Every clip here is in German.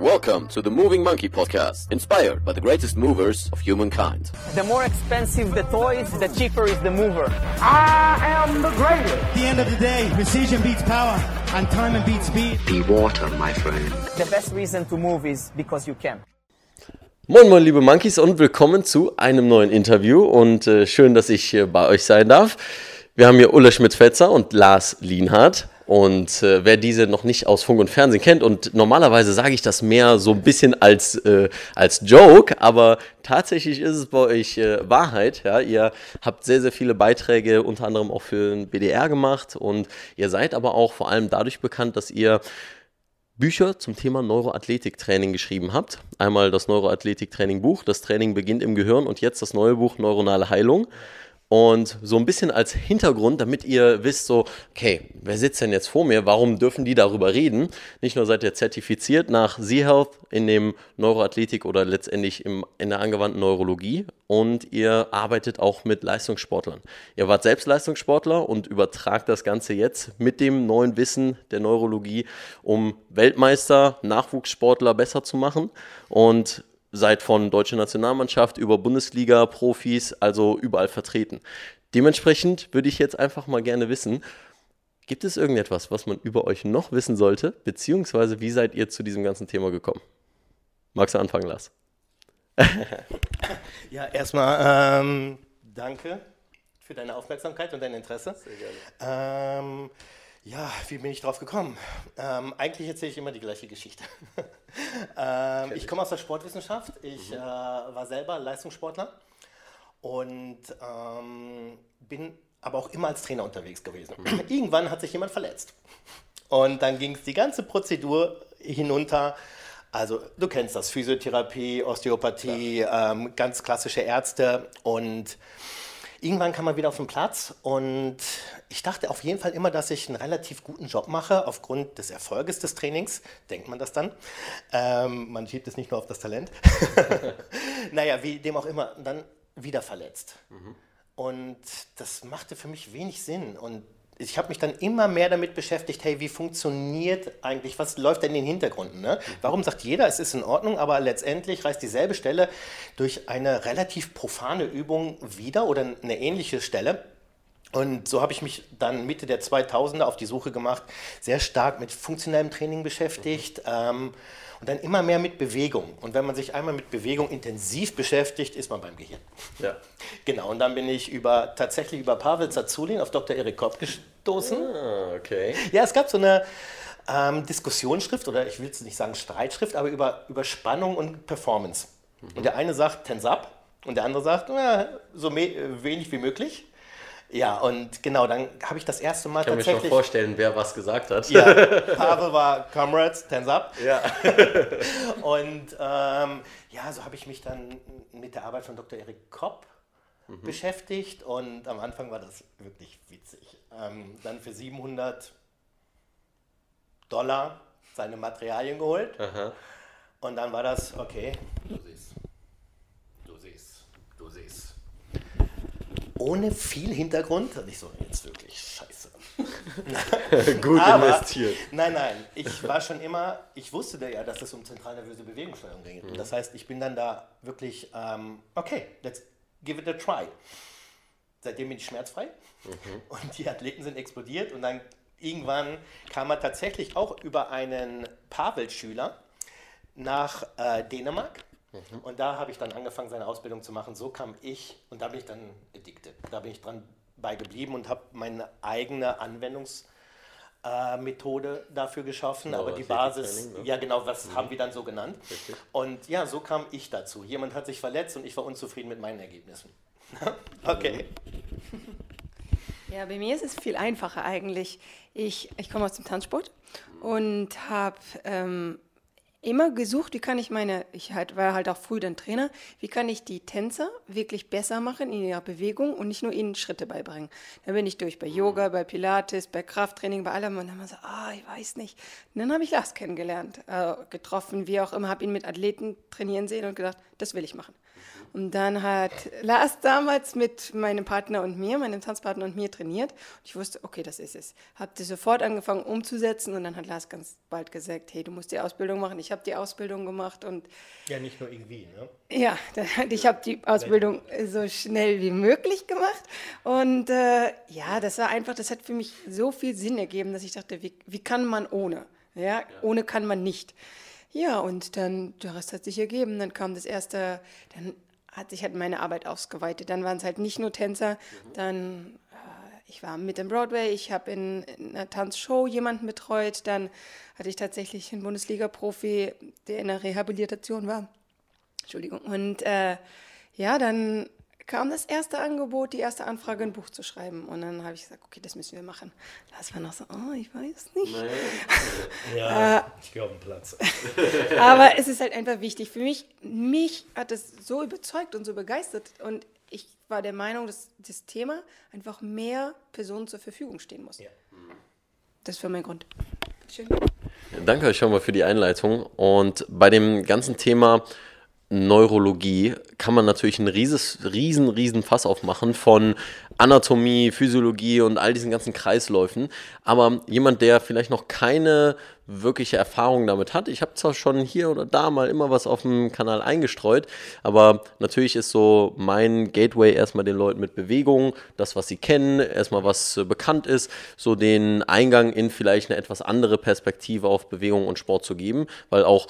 Welcome to the Moving Monkey Podcast, inspired by the greatest movers of humankind. The more expensive the toys, the cheaper is the mover. I am the greatest. At the end of the day, precision beats power, and time beats speed. Be water, my friend. The best reason to move is because you can. Moin Moin liebe Monkeys und willkommen zu einem neuen Interview und äh, schön, dass ich hier bei euch sein darf. Wir haben hier Ulla Schmidt-Fetzer und Lars Lienhardt. Und äh, wer diese noch nicht aus Funk und Fernsehen kennt, und normalerweise sage ich das mehr so ein bisschen als, äh, als Joke, aber tatsächlich ist es bei euch äh, Wahrheit. Ja? Ihr habt sehr, sehr viele Beiträge, unter anderem auch für den BDR gemacht und ihr seid aber auch vor allem dadurch bekannt, dass ihr Bücher zum Thema Neuroathletiktraining geschrieben habt. Einmal das Neuroathletiktraining-Buch, das Training beginnt im Gehirn und jetzt das neue Buch Neuronale Heilung. Und so ein bisschen als Hintergrund, damit ihr wisst, so, okay, wer sitzt denn jetzt vor mir? Warum dürfen die darüber reden? Nicht nur seid ihr zertifiziert nach Z-Health in dem Neuroathletik oder letztendlich im, in der angewandten Neurologie und ihr arbeitet auch mit Leistungssportlern. Ihr wart selbst Leistungssportler und übertragt das Ganze jetzt mit dem neuen Wissen der Neurologie, um Weltmeister, Nachwuchssportler besser zu machen. Und seid von deutscher Nationalmannschaft über Bundesliga, Profis, also überall vertreten. Dementsprechend würde ich jetzt einfach mal gerne wissen, gibt es irgendetwas, was man über euch noch wissen sollte, beziehungsweise wie seid ihr zu diesem ganzen Thema gekommen? Magst du anfangen, Lars? ja, erstmal ähm, danke für deine Aufmerksamkeit und dein Interesse. Sehr gerne. Ähm, ja, wie bin ich drauf gekommen? Ähm, eigentlich erzähle ich immer die gleiche Geschichte. ähm, ich komme aus der Sportwissenschaft. Ich mhm. äh, war selber Leistungssportler und ähm, bin aber auch immer als Trainer unterwegs gewesen. Mhm. Irgendwann hat sich jemand verletzt. Und dann ging es die ganze Prozedur hinunter. Also du kennst das, Physiotherapie, Osteopathie, ja. Ähm, ganz klassische Ärzte und irgendwann kam man wieder auf den Platz und ich dachte auf jeden Fall immer, dass ich einen relativ guten Job mache, aufgrund des Erfolges des Trainings, denkt man das dann. Ähm, man schiebt es nicht nur auf das Talent. naja, wie dem auch immer, dann wieder verletzt. Mhm. Und das machte für mich wenig Sinn. Und ich habe mich dann immer mehr damit beschäftigt, hey, wie funktioniert eigentlich, was läuft denn in den Hintergründen? Ne? Warum sagt jeder, es ist in Ordnung, aber letztendlich reißt dieselbe Stelle durch eine relativ profane Übung wieder oder eine ähnliche Stelle. Und so habe ich mich dann Mitte der 2000er auf die Suche gemacht, sehr stark mit funktionellem Training beschäftigt. Mhm. Ähm, und dann immer mehr mit Bewegung. Und wenn man sich einmal mit Bewegung intensiv beschäftigt, ist man beim Gehirn. Ja. Genau, und dann bin ich über, tatsächlich über Pavel Zazulin auf Dr. Erik Kopp gestoßen. Ah, okay. Ja, es gab so eine ähm, Diskussionsschrift, oder ich will es nicht sagen Streitschrift, aber über, über Spannung und Performance. Mhm. Und der eine sagt Tense up und der andere sagt, na, so wenig wie möglich. Ja, und genau, dann habe ich das erste Mal ich kann tatsächlich... Mir schon vorstellen, wer was gesagt hat. Ja, Pavel war Comrades, Tense Up. Ja. und ähm, ja, so habe ich mich dann mit der Arbeit von Dr. Erik Kopp mhm. beschäftigt und am Anfang war das wirklich witzig. Ähm, dann für 700 Dollar seine Materialien geholt Aha. und dann war das, okay, du siehst, du siehst, du siehst ohne viel Hintergrund. Und ich so, jetzt wirklich scheiße. Gut Aber, investiert. Nein, nein, ich war schon immer, ich wusste ja, dass es um zentralnervöse Bewegungssteuerung ging. Mhm. Das heißt, ich bin dann da wirklich, ähm, okay, let's give it a try. Seitdem bin ich schmerzfrei mhm. und die Athleten sind explodiert und dann irgendwann kam er tatsächlich auch über einen Pavel-Schüler nach äh, Dänemark Mhm. Und da habe ich dann angefangen, seine Ausbildung zu machen. So kam ich und da bin ich dann addicted. Da bin ich dran bei geblieben und habe meine eigene Anwendungsmethode äh, dafür geschaffen. Genau, Aber die Basis, ne? ja genau, was mhm. haben wir dann so genannt? Richtig. Und ja, so kam ich dazu. Jemand hat sich verletzt und ich war unzufrieden mit meinen Ergebnissen. okay. Ja, bei mir ist es viel einfacher eigentlich. Ich, ich komme aus dem Tanzsport und habe ähm, immer gesucht, wie kann ich meine, ich halt, war halt auch früh dann Trainer, wie kann ich die Tänzer wirklich besser machen in ihrer Bewegung und nicht nur ihnen Schritte beibringen. Da bin ich durch bei Yoga, bei Pilates, bei Krafttraining, bei allem und dann haben wir so, ah, ich weiß nicht. Und dann habe ich Lars kennengelernt, äh, getroffen, wie auch immer, habe ihn mit Athleten trainieren sehen und gedacht, das will ich machen. Und dann hat Lars damals mit meinem Partner und mir, meinem Tanzpartner und mir trainiert. Und ich wusste, okay, das ist es. Habe das sofort angefangen umzusetzen und dann hat Lars ganz bald gesagt, hey, du musst die Ausbildung machen. Ich habe die Ausbildung gemacht und Ja, nicht nur irgendwie, ne? ja, dann, ich habe die Ausbildung so schnell wie möglich gemacht. Und äh, ja, das war einfach, das hat für mich so viel Sinn ergeben, dass ich dachte, wie, wie kann man ohne? Ja, ohne kann man nicht. Ja, und dann, der Rest hat sich ergeben. Dann kam das erste, dann hat sich halt meine Arbeit ausgeweitet. Dann waren es halt nicht nur Tänzer, dann äh, ich war mit im Broadway, ich habe in, in einer Tanzshow jemanden betreut, dann hatte ich tatsächlich einen Bundesliga-Profi, der in der Rehabilitation war. Entschuldigung. Und äh, ja, dann kam das erste Angebot, die erste Anfrage, ein Buch zu schreiben. Und dann habe ich gesagt, okay, das müssen wir machen. Das war noch so, oh, ich weiß nicht. Ja, ich gehe auf den Platz. Aber es ist halt einfach wichtig. Für mich, mich hat es so überzeugt und so begeistert. Und war der Meinung, dass das Thema einfach mehr Personen zur Verfügung stehen muss. Ja. Das war mein Grund. Schön. Danke euch schon mal für die Einleitung. Und bei dem ganzen Thema Neurologie kann man natürlich ein rieses, riesen, riesen Fass aufmachen von Anatomie, Physiologie und all diesen ganzen Kreisläufen. Aber jemand, der vielleicht noch keine wirkliche Erfahrung damit hat, ich habe zwar schon hier oder da mal immer was auf dem Kanal eingestreut, aber natürlich ist so mein Gateway erstmal den Leuten mit Bewegung, das, was sie kennen, erstmal was äh, bekannt ist, so den Eingang in vielleicht eine etwas andere Perspektive auf Bewegung und Sport zu geben, weil auch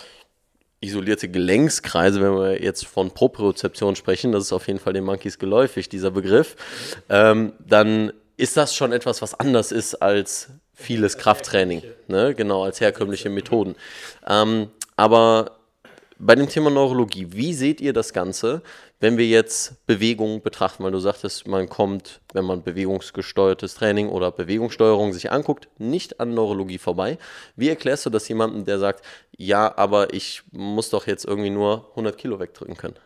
isolierte Gelenkskreise, wenn wir jetzt von Propriozeption sprechen, das ist auf jeden Fall den Monkeys geläufig, dieser Begriff, ähm, dann ist das schon etwas, was anders ist als vieles Krafttraining, ne? genau, als herkömmliche Methoden. Ähm, aber bei dem Thema Neurologie, wie seht ihr das Ganze, wenn wir jetzt Bewegung betrachten? Weil du sagtest, man kommt, wenn man bewegungsgesteuertes Training oder Bewegungssteuerung sich anguckt, nicht an Neurologie vorbei. Wie erklärst du das jemandem, der sagt, ja, aber ich muss doch jetzt irgendwie nur 100 Kilo wegdrücken können?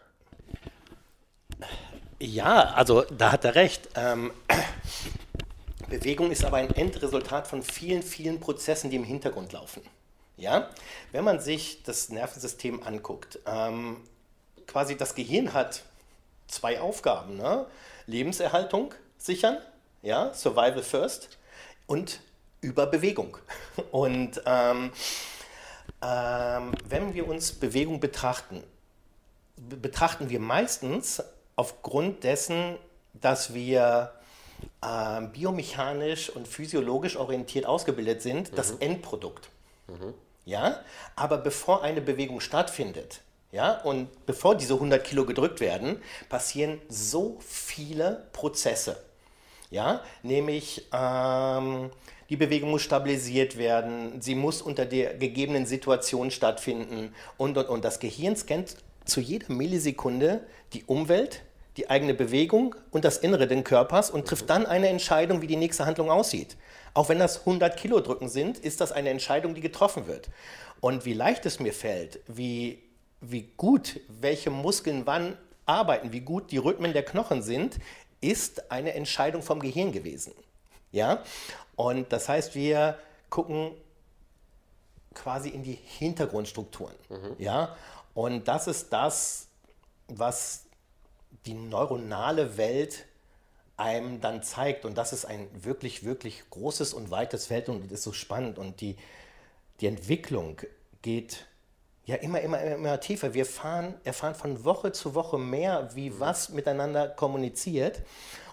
Ja, also da hat er recht. Ähm, Bewegung ist aber ein Endresultat von vielen, vielen Prozessen, die im Hintergrund laufen. Ja? Wenn man sich das Nervensystem anguckt, ähm, quasi das Gehirn hat zwei Aufgaben. Ne? Lebenserhaltung sichern, ja? Survival first und Überbewegung. Und ähm, ähm, wenn wir uns Bewegung betrachten, be- betrachten wir meistens aufgrund dessen, dass wir ähm, biomechanisch und physiologisch orientiert ausgebildet sind, das Endprodukt. Ja, aber bevor eine Bewegung stattfindet, ja, und bevor diese 100 Kilo gedrückt werden, passieren so viele Prozesse. Ja, nämlich ähm, die Bewegung muss stabilisiert werden, sie muss unter der gegebenen Situation stattfinden und, und, und. Das Gehirn scannt zu jeder Millisekunde die Umwelt, die eigene Bewegung und das Innere des Körpers und trifft dann eine Entscheidung, wie die nächste Handlung aussieht. Auch wenn das 100 Kilo drücken sind, ist das eine Entscheidung, die getroffen wird. Und wie leicht es mir fällt, wie, wie gut welche Muskeln wann arbeiten, wie gut die Rhythmen der Knochen sind, ist eine Entscheidung vom Gehirn gewesen. Ja? Und das heißt, wir gucken quasi in die Hintergrundstrukturen. Ja? Und das ist das, was die neuronale Welt einem dann zeigt. Und das ist ein wirklich, wirklich großes und weites Feld und ist so spannend. Und die, die Entwicklung geht ja immer, immer, immer, immer tiefer. Wir fahren, erfahren von Woche zu Woche mehr, wie was miteinander kommuniziert.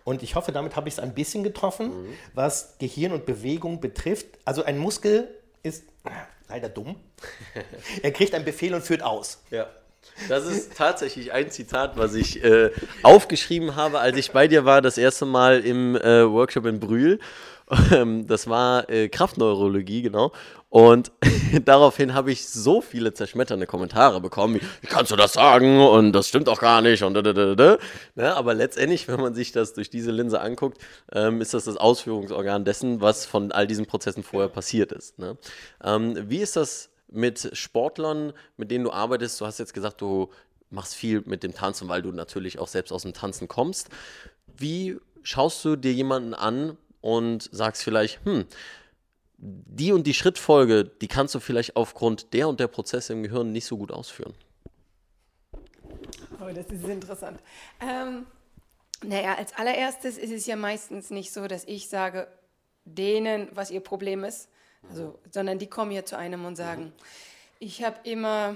Und ich hoffe, damit habe ich es ein bisschen getroffen, was Gehirn und Bewegung betrifft. Also ein Muskel ist leider dumm. er kriegt einen Befehl und führt aus. Ja. Das ist tatsächlich ein Zitat, was ich äh, aufgeschrieben habe, als ich bei dir war, das erste Mal im äh, Workshop in Brühl. Ähm, Das war äh, Kraftneurologie, genau. Und daraufhin habe ich so viele zerschmetternde Kommentare bekommen, wie, kannst du das sagen und das stimmt doch gar nicht und da, da, da, da. Ne, aber letztendlich, wenn man sich das durch diese Linse anguckt, ähm, ist das das Ausführungsorgan dessen, was von all diesen Prozessen vorher passiert ist. Ne? Ähm, wie ist das mit Sportlern, mit denen du arbeitest? Du hast jetzt gesagt, du machst viel mit dem Tanzen, weil du natürlich auch selbst aus dem Tanzen kommst. Wie schaust du dir jemanden an und sagst vielleicht, hm, die und die Schrittfolge, die kannst du vielleicht aufgrund der und der Prozesse im Gehirn nicht so gut ausführen? Oh, das ist interessant. Ähm, naja, als allererstes ist es ja meistens nicht so, dass ich sage, denen, was ihr Problem ist, also, sondern die kommen ja zu einem und sagen, ich habe immer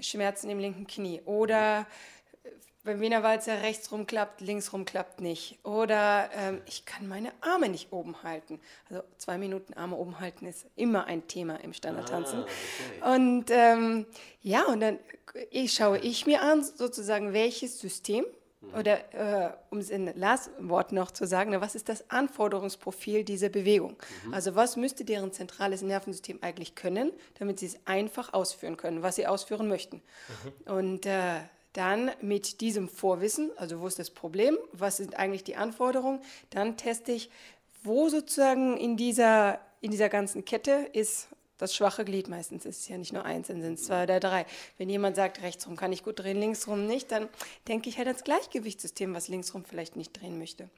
Schmerzen im linken Knie oder beim Wiener Walzer rechts rum klappt, links rum klappt nicht. Oder ähm, ich kann meine Arme nicht oben halten. Also zwei Minuten Arme oben halten ist immer ein Thema im Standardtanzen. Und ähm, ja, und dann ich, schaue ich mir an, sozusagen, welches System oder äh, um es in Lars Wort noch zu sagen, was ist das Anforderungsprofil dieser Bewegung? Also was müsste deren zentrales Nervensystem eigentlich können, damit sie es einfach ausführen können, was sie ausführen möchten? Und äh, dann mit diesem Vorwissen, also wo ist das Problem, was sind eigentlich die Anforderungen, dann teste ich, wo sozusagen in dieser, in dieser ganzen Kette ist das schwache Glied. Meistens ist es ja nicht nur eins, dann sind es zwei oder drei. Wenn jemand sagt, rechtsrum kann ich gut drehen, linksrum nicht, dann denke ich halt ans Gleichgewichtssystem, was linksrum vielleicht nicht drehen möchte.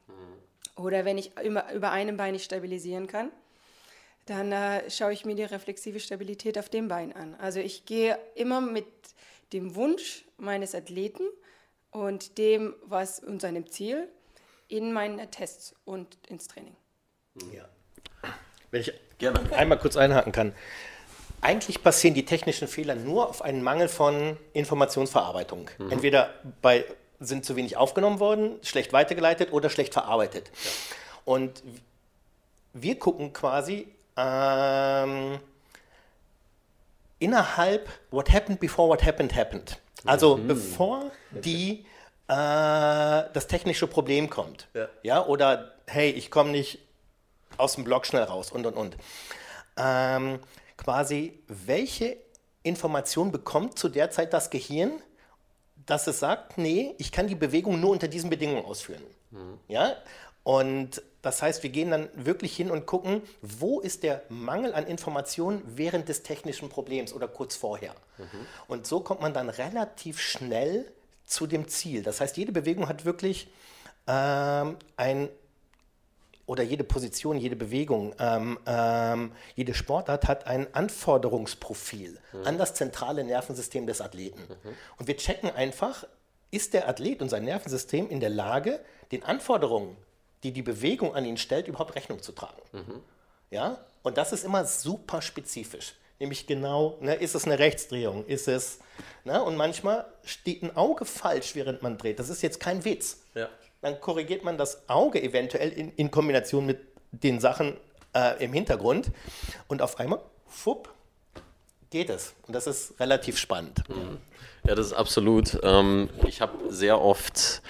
Oder wenn ich über, über einem Bein nicht stabilisieren kann, dann äh, schaue ich mir die reflexive Stabilität auf dem Bein an. Also ich gehe immer mit dem Wunsch meines Athleten und dem, was und seinem Ziel in meine Tests und ins Training. Ja. Wenn ich Gerne. einmal kurz einhaken kann. Eigentlich passieren die technischen Fehler nur auf einen Mangel von Informationsverarbeitung. Entweder bei, sind zu wenig aufgenommen worden, schlecht weitergeleitet oder schlecht verarbeitet. Und wir gucken quasi ähm, innerhalb what happened before what happened happened. Also bevor die äh, das technische Problem kommt. Ja. ja oder hey, ich komme nicht aus dem Block schnell raus und und und. Ähm, quasi, welche Information bekommt zu der Zeit das Gehirn, dass es sagt, nee, ich kann die Bewegung nur unter diesen Bedingungen ausführen. Ja? Und das heißt, wir gehen dann wirklich hin und gucken, wo ist der Mangel an Informationen während des technischen Problems oder kurz vorher. Und so kommt man dann relativ schnell zu dem Ziel. Das heißt, jede Bewegung hat wirklich ähm, ein oder jede Position, jede Bewegung, ähm, ähm, jede Sportart hat ein Anforderungsprofil an das zentrale Nervensystem des Athleten. Und wir checken einfach, ist der Athlet und sein Nervensystem in der Lage, den Anforderungen, die die Bewegung an ihn stellt, überhaupt Rechnung zu tragen. Ja? Und das ist immer super spezifisch. Nämlich genau, ne, ist es eine Rechtsdrehung, ist es, ne, und manchmal steht ein Auge falsch, während man dreht. Das ist jetzt kein Witz Ja. dann korrigiert man das Auge eventuell in, in Kombination mit den Sachen äh, im Hintergrund und auf einmal, fupp, geht es. Und das ist relativ spannend. Ja, das ist absolut. Ähm, ich habe sehr oft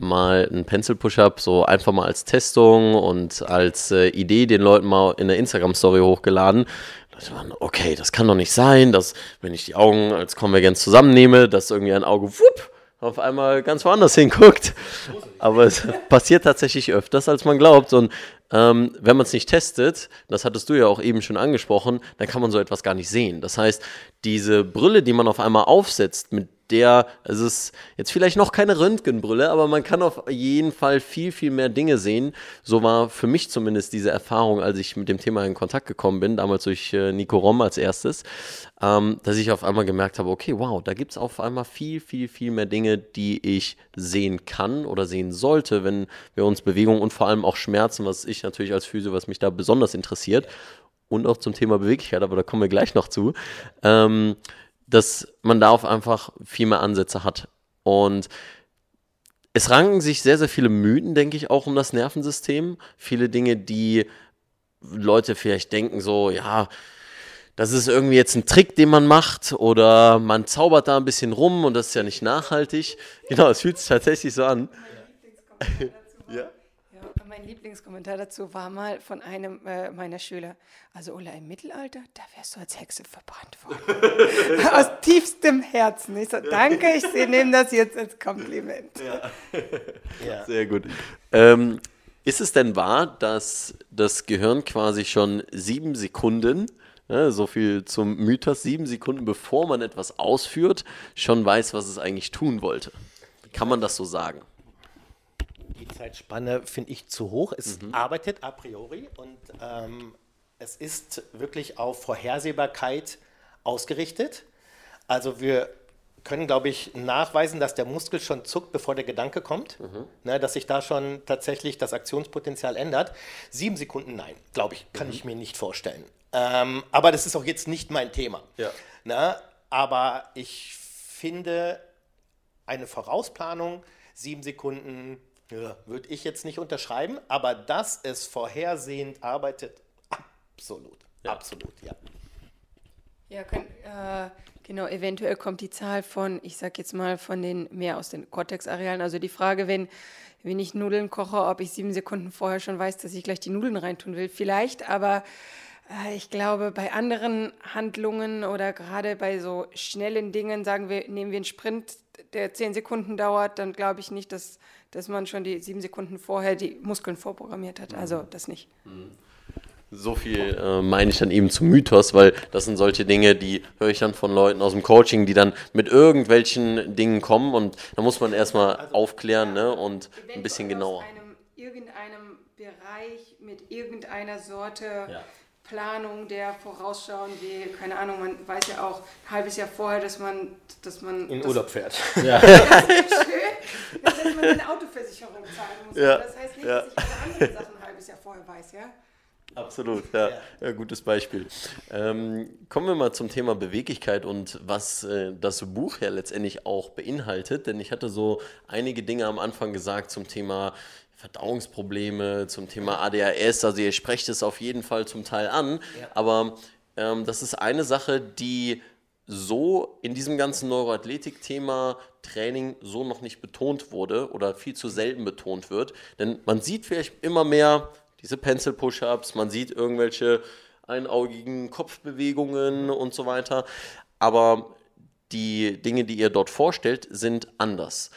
mal einen Pencil Push-Up so einfach mal als Testung und als äh, Idee den Leuten mal in der Instagram-Story hochgeladen. Okay, das kann doch nicht sein, dass wenn ich die Augen als Konvergenz zusammennehme, dass irgendwie ein Auge wupp, auf einmal ganz woanders hinguckt. Aber es passiert tatsächlich öfters, als man glaubt. Und ähm, wenn man es nicht testet, das hattest du ja auch eben schon angesprochen, dann kann man so etwas gar nicht sehen. Das heißt, diese Brille, die man auf einmal aufsetzt, mit der, es ist jetzt vielleicht noch keine Röntgenbrille, aber man kann auf jeden Fall viel, viel mehr Dinge sehen. So war für mich zumindest diese Erfahrung, als ich mit dem Thema in Kontakt gekommen bin, damals durch äh, Nico Rom als erstes, ähm, dass ich auf einmal gemerkt habe, okay, wow, da gibt es auf einmal viel, viel, viel mehr Dinge, die ich sehen kann oder sehen sollte, wenn wir uns Bewegung und vor allem auch Schmerzen, was ich natürlich als Physio, was mich da besonders interessiert, und auch zum Thema Beweglichkeit, aber da kommen wir gleich noch zu, ähm, dass man darauf einfach viel mehr Ansätze hat. Und es ranken sich sehr, sehr viele Mythen, denke ich, auch um das Nervensystem. Viele Dinge, die Leute vielleicht denken, so, ja, das ist irgendwie jetzt ein Trick, den man macht oder man zaubert da ein bisschen rum und das ist ja nicht nachhaltig. Genau, es fühlt sich tatsächlich so an. Ja, mein Lieblingskommentar dazu war mal von einem äh, meiner Schüler. Also Ulla, im Mittelalter, da wärst du als Hexe verbrannt worden. Aus tiefstem Herzen. Ich so, danke, ich nehme das jetzt als Kompliment. Ja. Sehr gut. Ähm, ist es denn wahr, dass das Gehirn quasi schon sieben Sekunden, ja, so viel zum Mythos, sieben Sekunden bevor man etwas ausführt, schon weiß, was es eigentlich tun wollte? Kann man das so sagen? Die Zeitspanne finde ich zu hoch. Es arbeitet a priori und ähm, es ist wirklich auf Vorhersehbarkeit ausgerichtet. Also wir können, glaube ich, nachweisen, dass der Muskel schon zuckt, bevor der Gedanke kommt. Ne, dass sich da schon tatsächlich das Aktionspotenzial ändert. Sieben Sekunden, nein, glaube ich, kann ich mir nicht vorstellen. Ähm, aber das ist auch jetzt nicht mein Thema. Ja. Na, aber ich finde eine Vorausplanung, sieben Sekunden, ja, würde ich jetzt nicht unterschreiben, aber dass es vorhersehend arbeitet, absolut. Absolut, ja. Ja, kann, äh, genau, eventuell kommt die Zahl von, ich sag jetzt mal, von den mehr aus den Cortex-Arealen. Also die Frage, wenn, wenn ich Nudeln koche, ob ich sieben Sekunden vorher schon weiß, dass ich gleich die Nudeln reintun will. Vielleicht, aber ich glaube, bei anderen Handlungen oder gerade bei so schnellen Dingen, sagen wir, nehmen wir einen Sprint, der zehn Sekunden dauert, dann glaube ich nicht, dass, dass man schon die sieben Sekunden vorher die Muskeln vorprogrammiert hat. Also das nicht. So viel äh, meine ich dann eben zum Mythos, weil das sind solche Dinge, die höre ich dann von Leuten aus dem Coaching, die dann mit irgendwelchen Dingen kommen und da muss man erstmal aufklären ne, und ein bisschen genauer. Aus einem, irgendeinem Bereich mit irgendeiner Sorte Ja. Planung, der vorausschauen will, keine Ahnung, man weiß ja auch ein halbes Jahr vorher, dass man, dass man In das, Urlaub fährt. Das ist schön, dass man eine Autoversicherung zahlen muss. Ja, Das heißt nicht, ja. dass ich alle anderen Sachen ein halbes Jahr vorher weiß, ja? Absolut, ja. ja. gutes Beispiel. Ähm, kommen wir mal zum Thema Beweglichkeit und was äh, das Buch ja letztendlich auch beinhaltet. Denn ich hatte so einige Dinge am Anfang gesagt zum Thema Verdauungsprobleme, zum Thema ADHS. Also ihr sprecht es auf jeden Fall zum Teil an. Aber ähm, das ist eine Sache, die so in diesem ganzen Neuroathletik-Thema Training so noch nicht betont wurde oder viel zu selten betont wird. Denn man sieht vielleicht immer mehr diese Pencil-Push-Ups, man sieht irgendwelche einaugigen Kopfbewegungen und so weiter. Aber die Dinge, die ihr dort vorstellt, sind anders.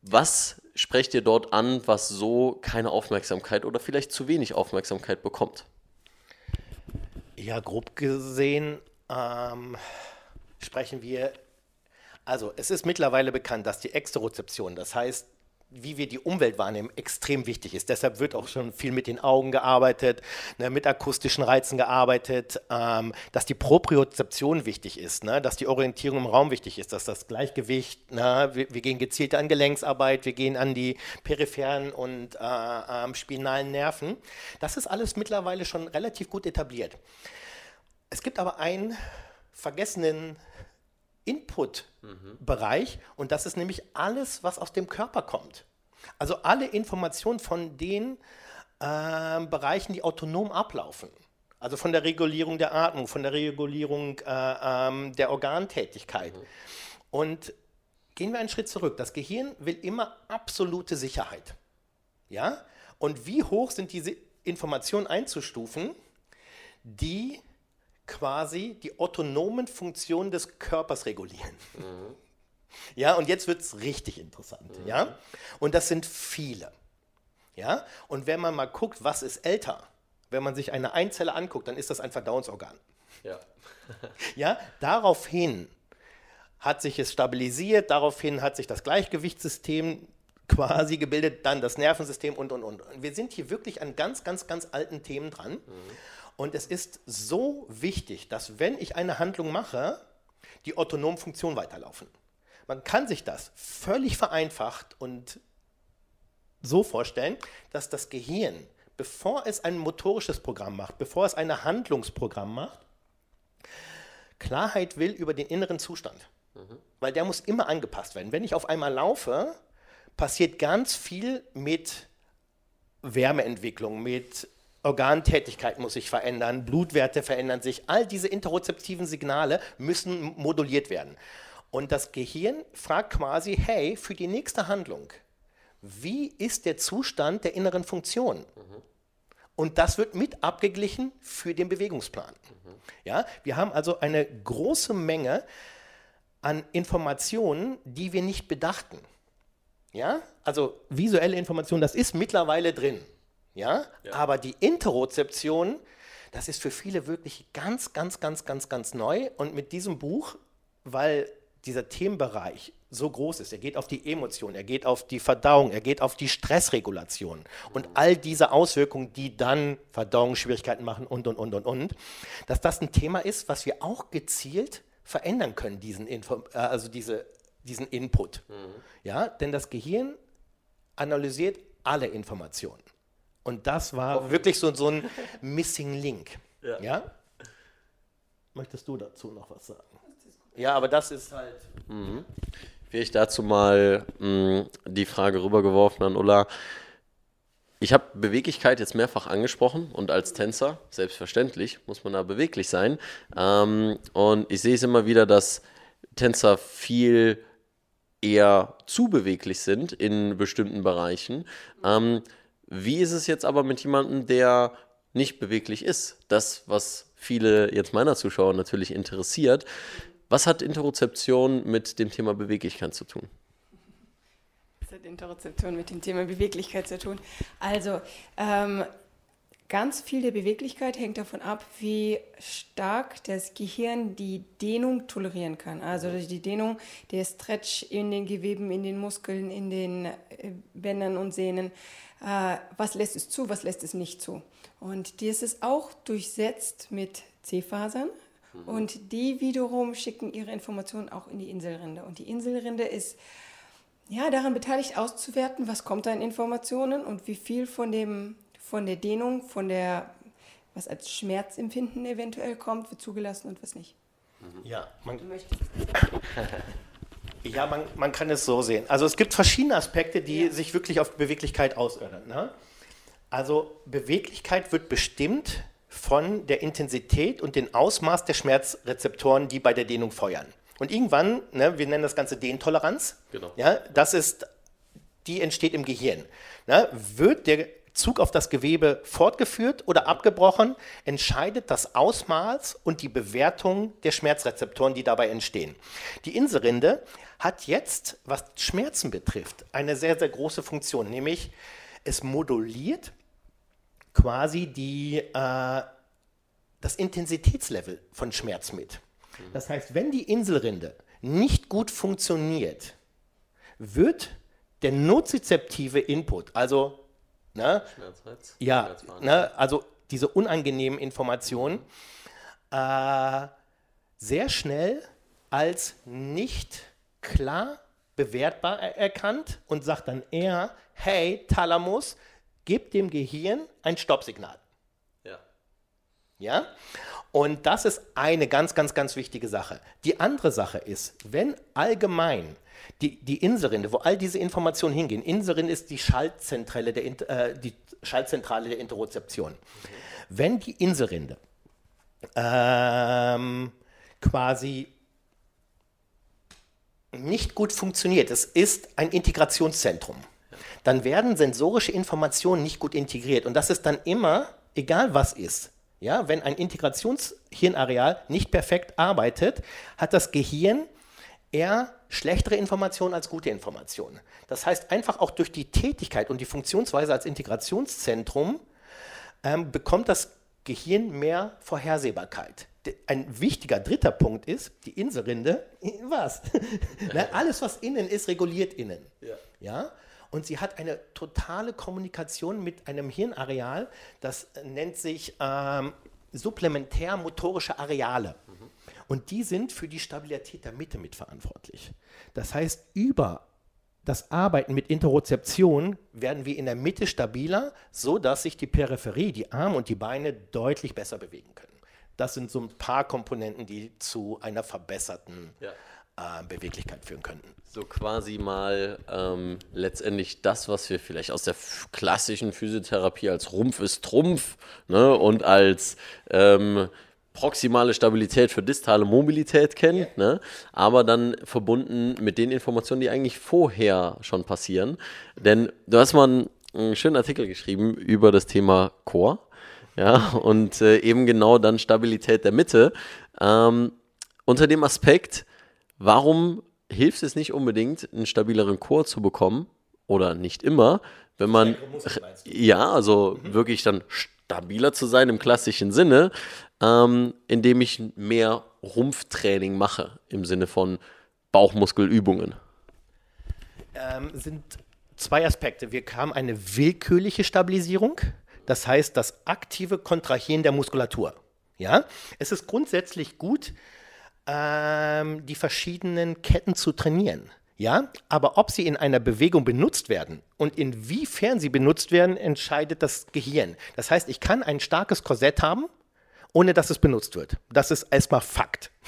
Was sprecht ihr dort an, was so keine Aufmerksamkeit oder vielleicht zu wenig Aufmerksamkeit bekommt? Ja, grob gesehen ähm, sprechen wir, also es ist mittlerweile bekannt, dass die Exterozeption, das heißt, wie wir die Umwelt wahrnehmen, extrem wichtig ist. Deshalb wird auch schon viel mit den Augen gearbeitet, ne, mit akustischen Reizen gearbeitet, ähm, dass die Propriozeption wichtig ist, ne, dass die Orientierung im Raum wichtig ist, dass das Gleichgewicht, ne, wir, wir gehen gezielt an Gelenksarbeit, wir gehen an die peripheren und äh, ähm, spinalen Nerven. Das ist alles mittlerweile schon relativ gut etabliert. Es gibt aber einen vergessenen Input-Bereich und das ist nämlich alles, was aus dem Körper kommt. Also alle Informationen von den ähm, Bereichen, die autonom ablaufen. Also von der Regulierung der Atmung, von der Regulierung äh, ähm, der Organtätigkeit. Und gehen wir einen Schritt zurück. Das Gehirn will immer absolute Sicherheit. Ja? Und wie hoch sind diese Informationen einzustufen, die quasi die autonomen Funktionen des Körpers regulieren? Ja, und jetzt wird es richtig interessant. Ja? Und das sind viele. Ja? Und wenn man mal guckt, was ist älter, wenn man sich eine Einzelle anguckt, dann ist das ein Verdauungsorgan. Ja. Ja, daraufhin hat sich es stabilisiert, daraufhin hat sich das Gleichgewichtssystem quasi gebildet, dann das Nervensystem und, und, und. Und wir sind hier wirklich an ganz, ganz, ganz alten Themen dran. Und es ist so wichtig, dass wenn ich eine Handlung mache, die autonomen Funktionen weiterlaufen. Man kann sich das völlig vereinfacht und so vorstellen, dass das Gehirn, bevor es ein motorisches Programm macht, bevor es ein Handlungsprogramm macht, Klarheit will über den inneren Zustand. Weil der muss immer angepasst werden. Wenn ich auf einmal laufe, passiert ganz viel mit Wärmeentwicklung, mit Organtätigkeit muss sich verändern, Blutwerte verändern sich. All diese interozeptiven Signale müssen moduliert werden. Und das Gehirn fragt quasi, hey, für die nächste Handlung, wie ist der Zustand der inneren Funktion? Und das wird mit abgeglichen für den Bewegungsplan. Ja, wir haben also eine große Menge an Informationen, die wir nicht bedachten. Ja, also visuelle Information, das ist mittlerweile drin. Ja, aber die Interozeption, das ist für viele wirklich ganz, ganz, ganz, ganz, ganz neu. Und mit diesem Buch, weil dieser Themenbereich so groß ist, er geht auf die Emotion, er geht auf die Verdauung, er geht auf die Stressregulation und all diese Auswirkungen, die dann Verdauungsschwierigkeiten machen und, und, und, und, und, dass das ein Thema ist, was wir auch gezielt verändern können, diesen, Info, äh, also diese, diesen Input. Ja, denn das Gehirn analysiert alle Informationen. Und das war wirklich so, so ein Missing Link. Ja. möchtest du dazu noch was sagen? Ja, aber das ist halt. Will ich dazu mal mh, die Frage rübergeworfen an Ulla. Ich habe Beweglichkeit jetzt mehrfach angesprochen und als Tänzer, selbstverständlich, muss man da beweglich sein. Ähm, und ich sehe es immer wieder, dass Tänzer viel eher zu beweglich sind in bestimmten Bereichen. Ähm, wie ist es jetzt aber mit jemandem, der nicht beweglich ist? Das, was viele jetzt meiner Zuschauer natürlich interessiert. Was hat Interozeption mit dem Thema Beweglichkeit zu tun? Das hat Interozeption mit dem Thema Beweglichkeit zu tun. Also, ähm, ganz viel der Beweglichkeit hängt davon ab, wie stark das Gehirn die Dehnung tolerieren kann. Also durch die Dehnung, der Stretch in den Geweben, in den Muskeln, in den äh, Bändern und Sehnen. Äh, was lässt es zu, was lässt es nicht zu? Und das ist auch durchsetzt mit C-Fasern. Und die wiederum schicken ihre Informationen auch in die Inselrinde. Und die Inselrinde ist ja, daran beteiligt auszuwerten, was kommt da in Informationen und wie viel von, dem, von der Dehnung, von der, was als Schmerzempfinden eventuell kommt, wird zugelassen und was nicht. Ja, man. Ja, man, man kann es so sehen. Also es gibt verschiedene Aspekte, die sich wirklich auf Beweglichkeit auswirken. Ne? Also Beweglichkeit wird bestimmt von der Intensität und dem Ausmaß der Schmerzrezeptoren, die bei der Dehnung feuern. Und irgendwann, ne, wir nennen das Ganze Dehntoleranz, Genau. ja, das ist, die entsteht im Gehirn. Ne? Wird der Zug auf das Gewebe fortgeführt oder abgebrochen, entscheidet das Ausmaß und die Bewertung der Schmerzrezeptoren, die dabei entstehen. Die Inselrinde hat jetzt, was Schmerzen betrifft, eine sehr, sehr große Funktion, nämlich es moduliert quasi die, äh, das Intensitätslevel von Schmerz mit. Das heißt, wenn die Inselrinde nicht gut funktioniert, wird der nozizeptive Input, also ne, Schmerzreiz? ja, ne, also diese unangenehmen Informationen, äh, sehr schnell als nicht klar bewertbar er erkannt und sagt dann eher, hey, Thalamus, gib dem Gehirn ein Stoppsignal. Ja. Ja? Und das ist eine ganz, ganz, ganz wichtige Sache. Die andere Sache ist, wenn allgemein die, die Inselrinde, wo all diese Informationen hingehen, Inselrinde ist die Schaltzentrale der, äh, die Schaltzentrale der Interozeption. Wenn die Inselrinde ähm, quasi nicht gut funktioniert, es ist ein Integrationszentrum, dann werden sensorische Informationen nicht gut integriert. Und das ist dann immer, egal was ist, ja, wenn ein Integrationshirnareal nicht perfekt arbeitet, hat das Gehirn eher schlechtere Informationen als gute Informationen. Das heißt, einfach auch durch die Tätigkeit und die Funktionsweise als Integrationszentrum ähm, bekommt das Gehirn mehr Vorhersehbarkeit. Ein wichtiger dritter Punkt ist, die Inselrinde, was? ne, alles, was innen ist, reguliert innen. Ja. Und sie hat eine totale Kommunikation mit einem Hirnareal, das nennt sich ähm, supplementär-motorische Areale. Und die sind für die Stabilität der Mitte mitverantwortlich. Das heißt, über das Arbeiten mit Interozeption werden wir in der Mitte stabiler, so dass sich die Peripherie, die Arme und die Beine deutlich besser bewegen können. Das sind so ein paar Komponenten, die zu einer verbesserten Ja. Äh, Beweglichkeit führen könnten. So quasi mal ähm, letztendlich das, was wir vielleicht aus der klassischen Physiotherapie als Rumpf ist Trumpf ne, und als ähm, proximale Stabilität für distale Mobilität kennen, ne, aber dann verbunden mit den Informationen, die eigentlich vorher schon passieren. Denn du hast mal einen, einen schönen Artikel geschrieben über das Thema Core. Ja, und äh, eben genau dann Stabilität der Mitte. Ähm, unter dem Aspekt, warum hilft es nicht unbedingt, einen stabileren Chor zu bekommen? Oder nicht immer, wenn man. Ja, also wirklich dann stabiler zu sein im klassischen Sinne, ähm, indem ich mehr Rumpftraining mache, im Sinne von Bauchmuskelübungen. ähm, sind zwei Aspekte. Wir haben eine willkürliche Stabilisierung, das heißt das aktive Kontrahieren der Muskulatur. Ja? Es ist grundsätzlich gut, ähm, die verschiedenen Ketten zu trainieren. Ja, aber ob sie in einer Bewegung benutzt werden und inwiefern sie benutzt werden, entscheidet das Gehirn. Das heißt, ich kann ein starkes Korsett haben ohne dass es benutzt wird. Das ist erstmal Fakt.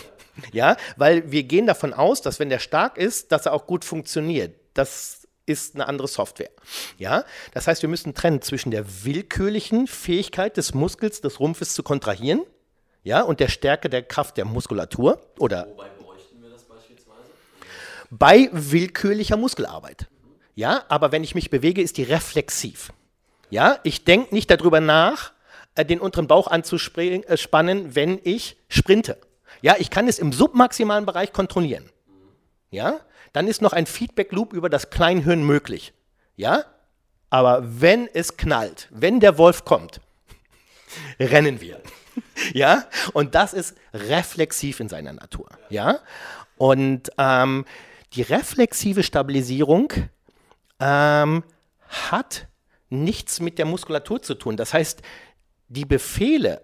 Ja, weil wir gehen davon aus, dass wenn der stark ist, dass er auch gut funktioniert. Das ist eine andere Software. Ja, das heißt, wir müssen trennen zwischen der willkürlichen Fähigkeit des Muskels, des Rumpfes zu kontrahieren, ja, und der Stärke der Kraft der Muskulatur oder Wobei bräuchten wir das beispielsweise? bei willkürlicher Muskelarbeit. Ja, aber wenn ich mich bewege, ist die reflexiv. Ja, ich denke nicht darüber nach, äh, den unteren Bauch anzuspannen, wenn ich sprinte. Ja, ich kann es im submaximalen Bereich kontrollieren. Ja, dann ist noch ein Feedback Loop über das Kleinhirn möglich. Ja, aber wenn es knallt, wenn der Wolf kommt, rennen wir. Ja, und das ist reflexiv in seiner Natur. Ja, und ähm, die reflexive Stabilisierung ähm, hat nichts mit der Muskulatur zu tun. Das heißt, die Befehle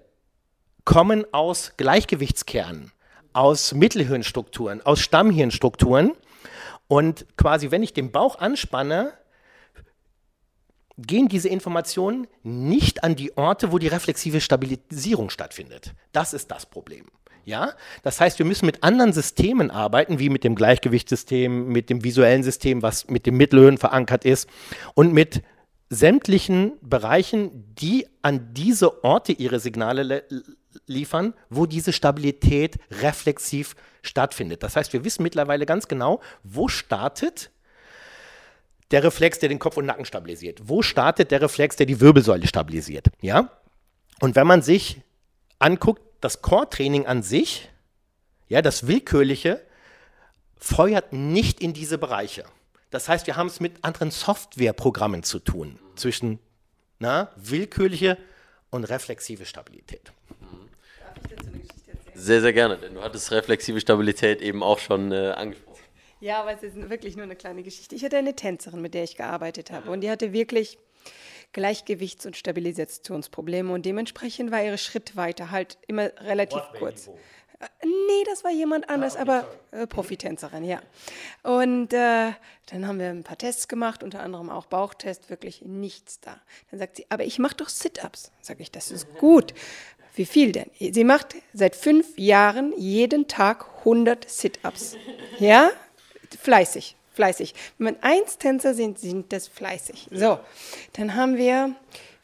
kommen aus Gleichgewichtskernen, aus Mittelhirnstrukturen, aus Stammhirnstrukturen. Und quasi, wenn ich den Bauch anspanne, gehen diese Informationen nicht an die Orte, wo die reflexive Stabilisierung stattfindet. Das ist das Problem. Ja, das heißt, wir müssen mit anderen Systemen arbeiten, wie mit dem Gleichgewichtssystem, mit dem visuellen System, was mit dem Mittelhirn verankert ist und mit sämtlichen Bereichen, die an diese Orte ihre Signale liefern, wo diese Stabilität reflexiv stattfindet. Das heißt, wir wissen mittlerweile ganz genau, wo startet der Reflex, der den Kopf und Nacken stabilisiert? Wo startet der Reflex, der die Wirbelsäule stabilisiert? Ja? Und wenn man sich anguckt, das Core-Training an sich, ja, das Willkürliche, feuert nicht in diese Bereiche. Das heißt, wir haben es mit anderen Softwareprogrammen zu tun, zwischen na, willkürliche und reflexive Stabilität. Sehr, sehr gerne, denn du hattest reflexive Stabilität eben auch schon äh, angesprochen. Ja, aber es ist wirklich nur eine kleine Geschichte. Ich hatte eine Tänzerin, mit der ich gearbeitet habe und die hatte wirklich Gleichgewichts- und Stabilisationsprobleme und dementsprechend war ihre Schrittweite halt immer relativ kurz. Äh, Nee, das war jemand anders, aber äh, Profitänzerin, ja. Und äh, dann haben wir ein paar Tests gemacht, unter anderem auch Bauchtest, wirklich nichts da. Dann sagt sie, aber ich mache doch Sit-Ups. Sag ich, das ist gut. Wie viel denn? Sie macht seit fünf Jahren jeden Tag 100 Sit-Ups. Ja? Fleißig, fleißig. Wenn man eins Tänzer sind, sind das fleißig. So, dann haben wir,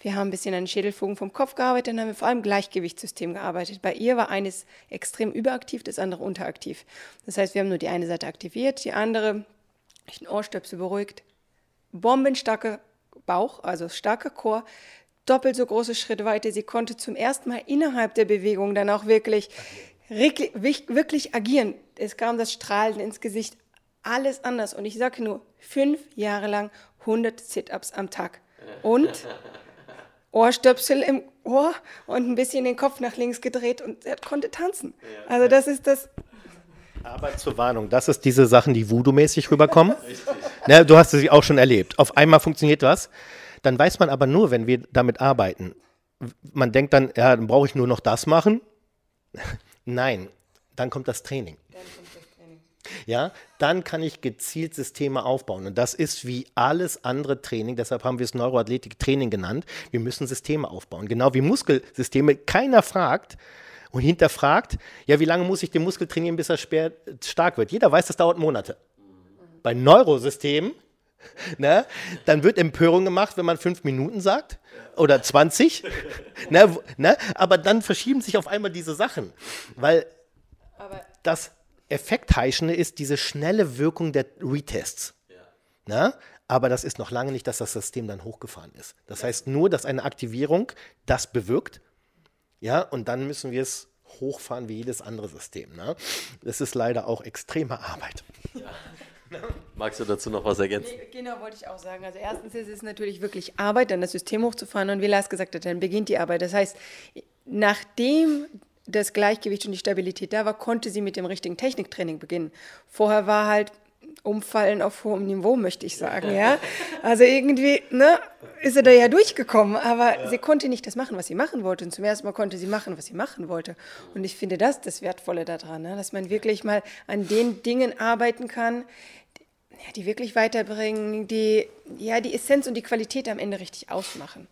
wir haben ein bisschen an den Schädelfugen vom Kopf gearbeitet, dann haben wir vor allem Gleichgewichtssystem gearbeitet. Bei ihr war eines extrem überaktiv, das andere unteraktiv. Das heißt, wir haben nur die eine Seite aktiviert, die andere durch den Ohrstöpsel beruhigt. Bombenstarker Bauch, also starker Chor, doppelt so große Schrittweite. Sie konnte zum ersten Mal innerhalb der Bewegung dann auch wirklich, wirklich agieren. Es kam das Strahlen ins Gesicht, alles anders. Und ich sage nur, fünf Jahre lang 100 Sit-Ups am Tag. Und Ohrstöpsel im Ohr und ein bisschen den Kopf nach links gedreht und er konnte tanzen. Also das ist das. Aber zur Warnung, das ist diese Sachen, die Voodoo-mäßig rüberkommen. Ne, du hast sie auch schon erlebt. Auf einmal funktioniert was. Dann weiß man aber nur, wenn wir damit arbeiten. Man denkt dann, ja, dann brauche ich nur noch das machen. Nein, dann kommt das Training. Ja, dann kann ich gezielt Systeme aufbauen. Und das ist wie alles andere Training, deshalb haben wir es Neuroathletik-Training genannt. Wir müssen Systeme aufbauen. Genau wie Muskelsysteme. Keiner fragt und hinterfragt, ja, wie lange muss ich den Muskel trainieren, bis er schwer, stark wird? Jeder weiß, das dauert Monate. Bei Neurosystemen, ne, dann wird Empörung gemacht, wenn man fünf Minuten sagt oder 20. ne, ne, aber dann verschieben sich auf einmal diese Sachen, weil das Effektheischende ist diese schnelle Wirkung der Retests. Na? Aber das ist noch lange nicht, dass das System dann hochgefahren ist. Das heißt nur, dass eine Aktivierung das bewirkt. Ja, und dann müssen wir es hochfahren wie jedes andere System. Ne? Das ist leider auch extreme Arbeit. Magst du dazu noch was ergänzen? Genau, wollte ich auch sagen. Also erstens ist es natürlich wirklich Arbeit, dann das System hochzufahren und wie Lars gesagt hat, dann beginnt die Arbeit. Das heißt, nachdem das Gleichgewicht und die Stabilität da war, konnte sie mit dem richtigen Techniktraining beginnen. Vorher war halt Umfallen auf hohem Niveau, möchte ich sagen, ja. Also irgendwie, ne, ist sie da ja durchgekommen, aber sie konnte nicht das machen, was sie machen wollte. Und zum ersten Mal konnte sie machen, was sie machen wollte. Und ich finde das das Wertvolle daran, ne? dass man wirklich mal an den Dingen arbeiten kann, ja, die wirklich weiterbringen, die ja die Essenz und die Qualität am Ende richtig ausmachen.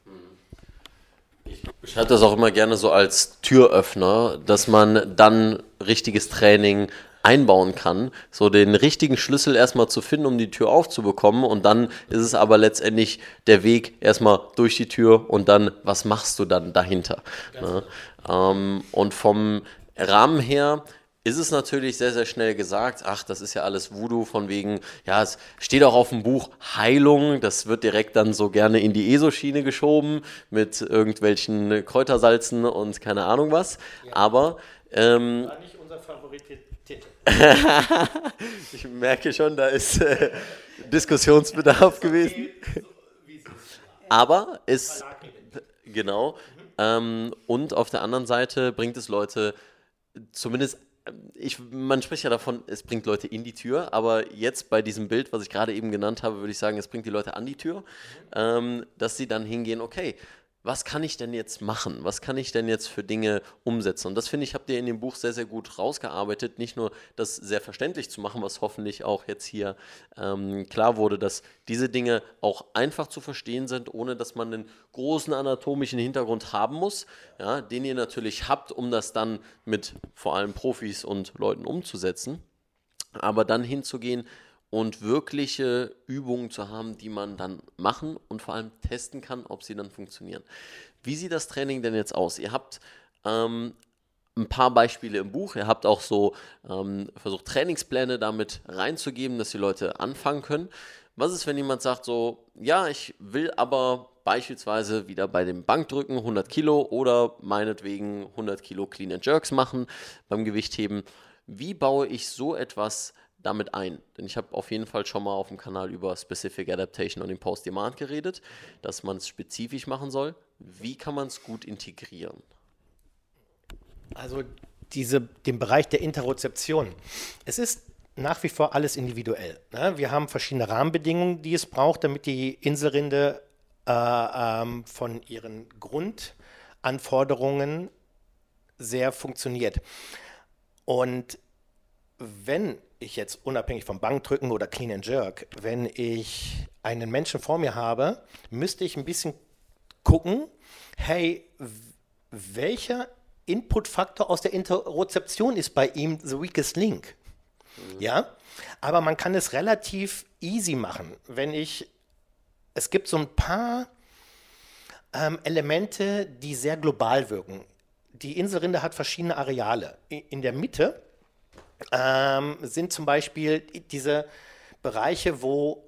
Beschreibe das auch immer gerne so als Türöffner, dass man dann richtiges Training einbauen kann, so den richtigen Schlüssel erstmal zu finden, um die Tür aufzubekommen und dann ist es aber letztendlich der Weg erstmal durch die Tür und dann, was machst du dann dahinter? Ne? Ähm, und vom Rahmen her ist es natürlich sehr, sehr schnell gesagt, ach, das ist ja alles Voodoo von wegen, ja, es steht auch auf dem Buch Heilung, das wird direkt dann so gerne in die ESO-Schiene geschoben mit irgendwelchen Kräutersalzen und keine Ahnung was, ja. aber... Ähm, War nicht unser Favorit ich merke schon, da ist äh, Diskussionsbedarf gewesen. Aber es, genau, ähm, und auf der anderen Seite bringt es Leute, zumindest, ich, man spricht ja davon, es bringt Leute in die Tür, aber jetzt bei diesem Bild, was ich gerade eben genannt habe, würde ich sagen, es bringt die Leute an die Tür, ähm, dass sie dann hingehen, okay, was kann ich denn jetzt machen? Was kann ich denn jetzt für Dinge umsetzen? Und das finde ich, habt ihr in dem Buch sehr, sehr gut rausgearbeitet. Nicht nur das sehr verständlich zu machen, was hoffentlich auch jetzt hier ähm, klar wurde, dass diese Dinge auch einfach zu verstehen sind, ohne dass man einen großen anatomischen Hintergrund haben muss, ja, den ihr natürlich habt, um das dann mit vor allem Profis und Leuten umzusetzen. Aber dann hinzugehen, und wirkliche Übungen zu haben, die man dann machen und vor allem testen kann, ob sie dann funktionieren. Wie sieht das Training denn jetzt aus? Ihr habt ähm, ein paar Beispiele im Buch. Ihr habt auch so ähm, versucht, Trainingspläne damit reinzugeben, dass die Leute anfangen können. Was ist, wenn jemand sagt so, ja, ich will aber beispielsweise wieder bei dem Bankdrücken 100 Kilo oder meinetwegen 100 Kilo Clean and Jerks machen beim Gewichtheben. Wie baue ich so etwas damit ein. Denn ich habe auf jeden Fall schon mal auf dem Kanal über Specific Adaptation und den Post-Demand geredet, dass man es spezifisch machen soll. Wie kann man es gut integrieren? Also diese, den Bereich der Interozeption. Es ist nach wie vor alles individuell. Ne? Wir haben verschiedene Rahmenbedingungen, die es braucht, damit die Inselrinde äh, ähm, von ihren Grundanforderungen sehr funktioniert. Und wenn ich jetzt unabhängig vom Bankdrücken oder Clean and Jerk, wenn ich einen Menschen vor mir habe, müsste ich ein bisschen gucken, hey, welcher Inputfaktor aus der Interozeption ist bei ihm the weakest link? Mhm. Ja, aber man kann es relativ easy machen, wenn ich, es gibt so ein paar ähm, Elemente, die sehr global wirken. Die Inselrinde hat verschiedene Areale. In der Mitte ähm, sind zum Beispiel diese Bereiche, wo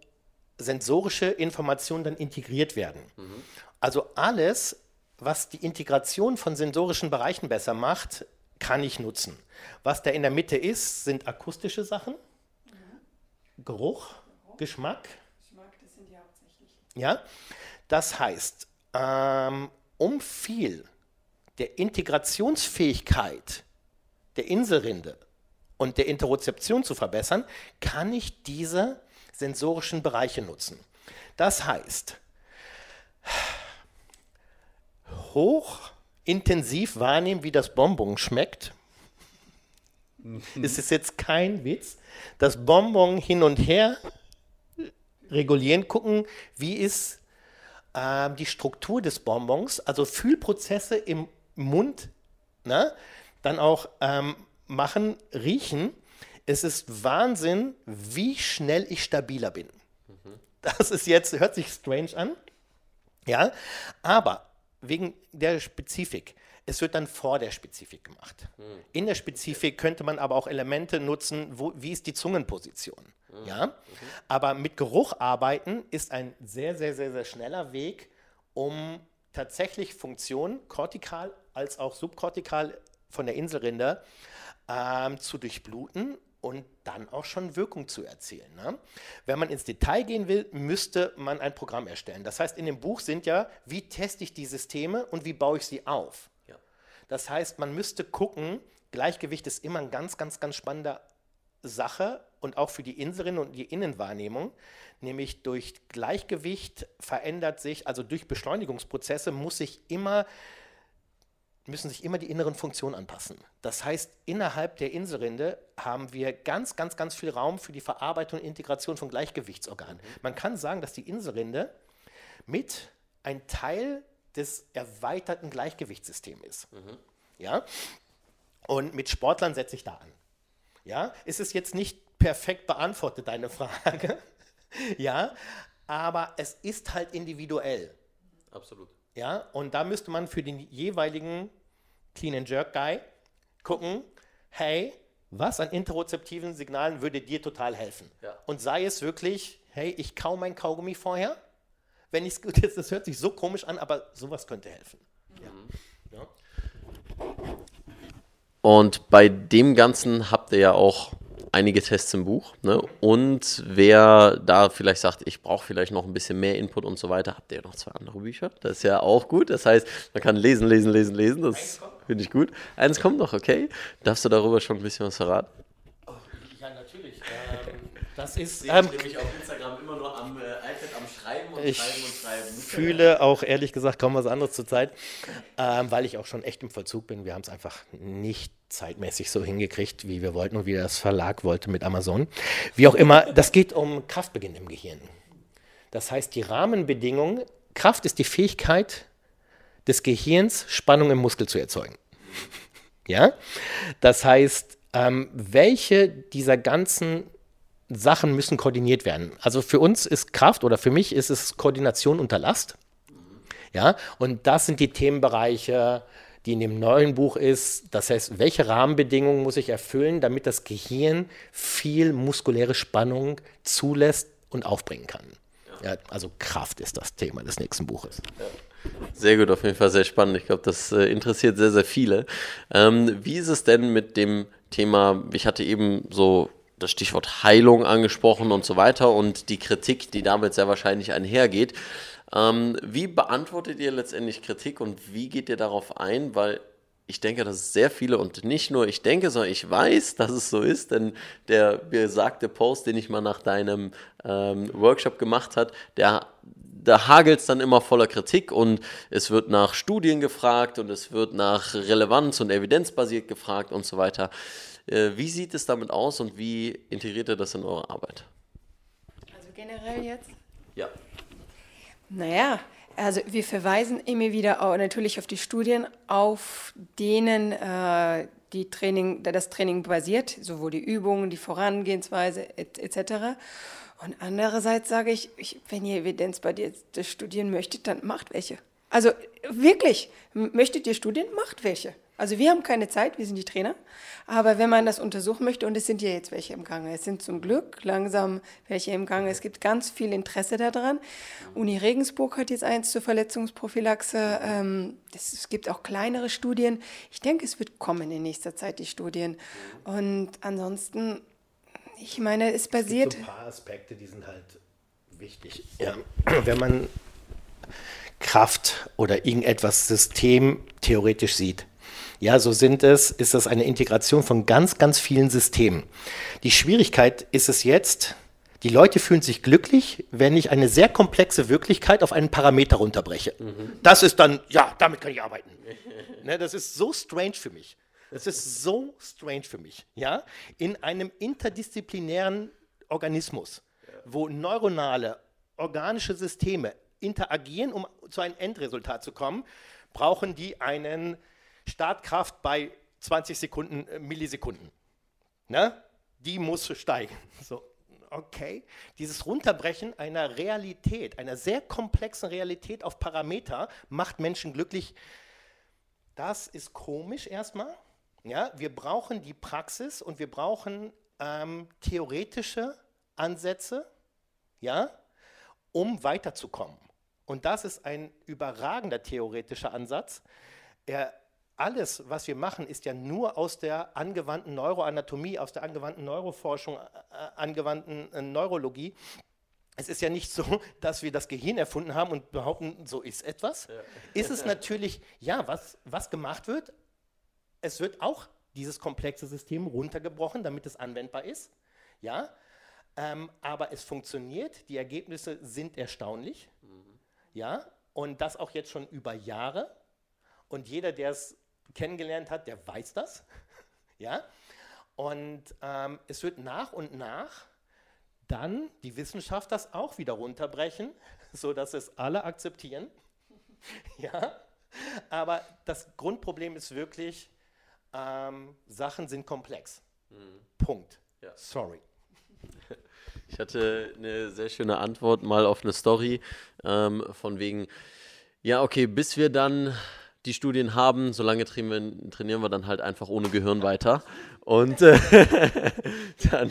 sensorische Informationen dann integriert werden. Mhm. Also alles, was die Integration von sensorischen Bereichen besser macht, kann ich nutzen. Was da in der Mitte ist, sind akustische Sachen, mhm. Geruch, Geruch, Geschmack. Geschmack, das sind die hauptsächlich. Ja, das heißt, ähm, um viel der Integrationsfähigkeit der Inselrinde und der Interozeption zu verbessern, kann ich diese sensorischen Bereiche nutzen. Das heißt, hochintensiv wahrnehmen, wie das Bonbon schmeckt. Mhm. Es ist jetzt kein Witz. Das Bonbon hin und her regulieren, gucken, wie ist äh, die Struktur des Bonbons, also Fühlprozesse im Mund, ne? dann auch ähm, machen, riechen. Es ist Wahnsinn, wie schnell ich stabiler bin. Das ist jetzt, hört sich strange an. Ja, aber wegen der Spezifik. Es wird dann vor der Spezifik gemacht. Mhm. In der Spezifik könnte man aber auch Elemente nutzen, wo, wie ist die Zungenposition. Mhm. Ja? Mhm. Aber mit Geruch arbeiten ist ein sehr, sehr, sehr, sehr schneller Weg, um tatsächlich Funktionen, kortikal als auch subkortikal von der Inselrinde, ähm, zu durchbluten und dann auch schon Wirkung zu erzielen. Ne? Wenn man ins Detail gehen will, müsste man ein Programm erstellen. Das heißt, in dem Buch sind ja, wie teste ich die Systeme und wie baue ich sie auf. Ja. Das heißt, man müsste gucken, Gleichgewicht ist immer eine ganz, ganz, ganz spannende Sache und auch für die Inselin und die Innenwahrnehmung. Nämlich durch Gleichgewicht verändert sich, also durch Beschleunigungsprozesse muss sich immer müssen sich immer die inneren Funktionen anpassen. Das heißt, innerhalb der Inselrinde haben wir ganz, ganz, ganz viel Raum für die Verarbeitung und Integration von Gleichgewichtsorganen. Man kann sagen, dass die Inselrinde mit ein Teil des erweiterten Gleichgewichtssystems ist. Ja? Und mit Sportlern setze ich da an. Ja? Es ist jetzt nicht perfekt beantwortet, deine Frage. ja, aber es ist halt individuell. Absolut. Ja, und da müsste man für den jeweiligen Clean and Jerk Guy gucken, hey, was an interozeptiven Signalen würde dir total helfen? Ja. Und sei es wirklich, hey, ich kau mein Kaugummi vorher, wenn ich es, das hört sich so komisch an, aber sowas könnte helfen. Ja. Ja. Und bei dem Ganzen habt ihr ja auch einige Tests im Buch. Ne? Und wer da vielleicht sagt, ich brauche vielleicht noch ein bisschen mehr Input und so weiter, habt ihr ja noch zwei andere Bücher. Das ist ja auch gut. Das heißt, man kann lesen, lesen, lesen, lesen. Das finde ich gut. Eins kommt noch, okay. Darfst du darüber schon ein bisschen was verraten? ja, natürlich. Ähm, das ist. Ich Ähm, nämlich auf Instagram immer nur am äh, Schreiben und Ich Schreiben und Schreiben. fühle auch ehrlich gesagt kaum was anderes zurzeit, ähm, weil ich auch schon echt im Vollzug bin. Wir haben es einfach nicht zeitmäßig so hingekriegt, wie wir wollten und wie das Verlag wollte mit Amazon. Wie auch immer, das geht um Kraftbeginn im Gehirn. Das heißt, die Rahmenbedingungen, Kraft ist die Fähigkeit des Gehirns, Spannung im Muskel zu erzeugen. Ja? Das heißt, ähm, welche dieser ganzen Sachen müssen koordiniert werden. Also für uns ist Kraft oder für mich ist es Koordination unter Last. Ja, und das sind die Themenbereiche, die in dem neuen Buch ist. Das heißt, welche Rahmenbedingungen muss ich erfüllen, damit das Gehirn viel muskuläre Spannung zulässt und aufbringen kann. Ja, also Kraft ist das Thema des nächsten Buches. Sehr gut, auf jeden Fall sehr spannend. Ich glaube, das äh, interessiert sehr, sehr viele. Ähm, wie ist es denn mit dem Thema, ich hatte eben so das Stichwort Heilung angesprochen und so weiter und die Kritik, die damit sehr wahrscheinlich einhergeht. Ähm, wie beantwortet ihr letztendlich Kritik und wie geht ihr darauf ein? Weil ich denke, dass sehr viele und nicht nur ich denke, sondern ich weiß, dass es so ist, denn der besagte Post, den ich mal nach deinem ähm, Workshop gemacht hat, der da hagelt es dann immer voller Kritik und es wird nach Studien gefragt und es wird nach Relevanz und evidenzbasiert gefragt und so weiter. Äh, wie sieht es damit aus und wie integriert ihr das in eure Arbeit? Also generell jetzt? Ja. Naja, also wir verweisen immer wieder auch natürlich auf die Studien, auf denen äh, die Training, da das Training basiert, sowohl die Übungen, die Vorangehensweise et- etc. Und andererseits sage ich, ich, wenn ihr evidenzbasiert studieren möchtet, dann macht welche. Also wirklich, möchtet ihr Studien, macht welche. Also wir haben keine Zeit, wir sind die Trainer, aber wenn man das untersuchen möchte, und es sind ja jetzt welche im Gange, es sind zum Glück langsam welche im Gange, es gibt ganz viel Interesse daran. Uni Regensburg hat jetzt eins zur Verletzungsprophylaxe, ähm, es gibt auch kleinere Studien. Ich denke, es wird kommen in nächster Zeit, die Studien. Und ansonsten, ich meine, es basiert... So ein paar Aspekte, die sind halt wichtig. Ja. Wenn man Kraft oder irgendetwas systemtheoretisch sieht, ja, so sind es, ist das eine Integration von ganz, ganz vielen Systemen. Die Schwierigkeit ist es jetzt, die Leute fühlen sich glücklich, wenn ich eine sehr komplexe Wirklichkeit auf einen Parameter runterbreche. Das ist dann, ja, damit kann ich arbeiten. ne, das ist so strange für mich. Das ist so strange für mich. Ja? In einem interdisziplinären Organismus, wo neuronale, organische Systeme interagieren, um zu einem Endresultat zu kommen, brauchen die einen Startkraft bei 20 Sekunden, äh, Millisekunden. Ne? Die muss steigen. So, okay. Dieses Runterbrechen einer Realität, einer sehr komplexen Realität auf Parameter macht Menschen glücklich. Das ist komisch erstmal. Ja, wir brauchen die Praxis und wir brauchen ähm, theoretische Ansätze, ja, um weiterzukommen. Und das ist ein überragender theoretischer Ansatz. Er, alles, was wir machen, ist ja nur aus der angewandten Neuroanatomie, aus der angewandten Neuroforschung, äh, angewandten äh, Neurologie. Es ist ja nicht so, dass wir das Gehirn erfunden haben und behaupten, so ist etwas. Ist es natürlich, ja, was, was gemacht wird, es wird auch dieses komplexe System runtergebrochen, damit es anwendbar ist. Ja, ähm, aber es funktioniert, die Ergebnisse sind erstaunlich. Ja, und das auch jetzt schon über Jahre. Und jeder, der es kennengelernt hat, der weiß das. ja, und ähm, es wird nach und nach dann die Wissenschaft das auch wieder runterbrechen, sodass es alle akzeptieren. ja, aber das Grundproblem ist wirklich, ähm, Sachen sind komplex. Punkt. Ja. Sorry. Ich hatte eine sehr schöne Antwort mal auf eine Story ähm, von wegen, ja, okay, bis wir dann die Studien haben, solange trainieren, trainieren wir dann halt einfach ohne Gehirn weiter. Und äh, dann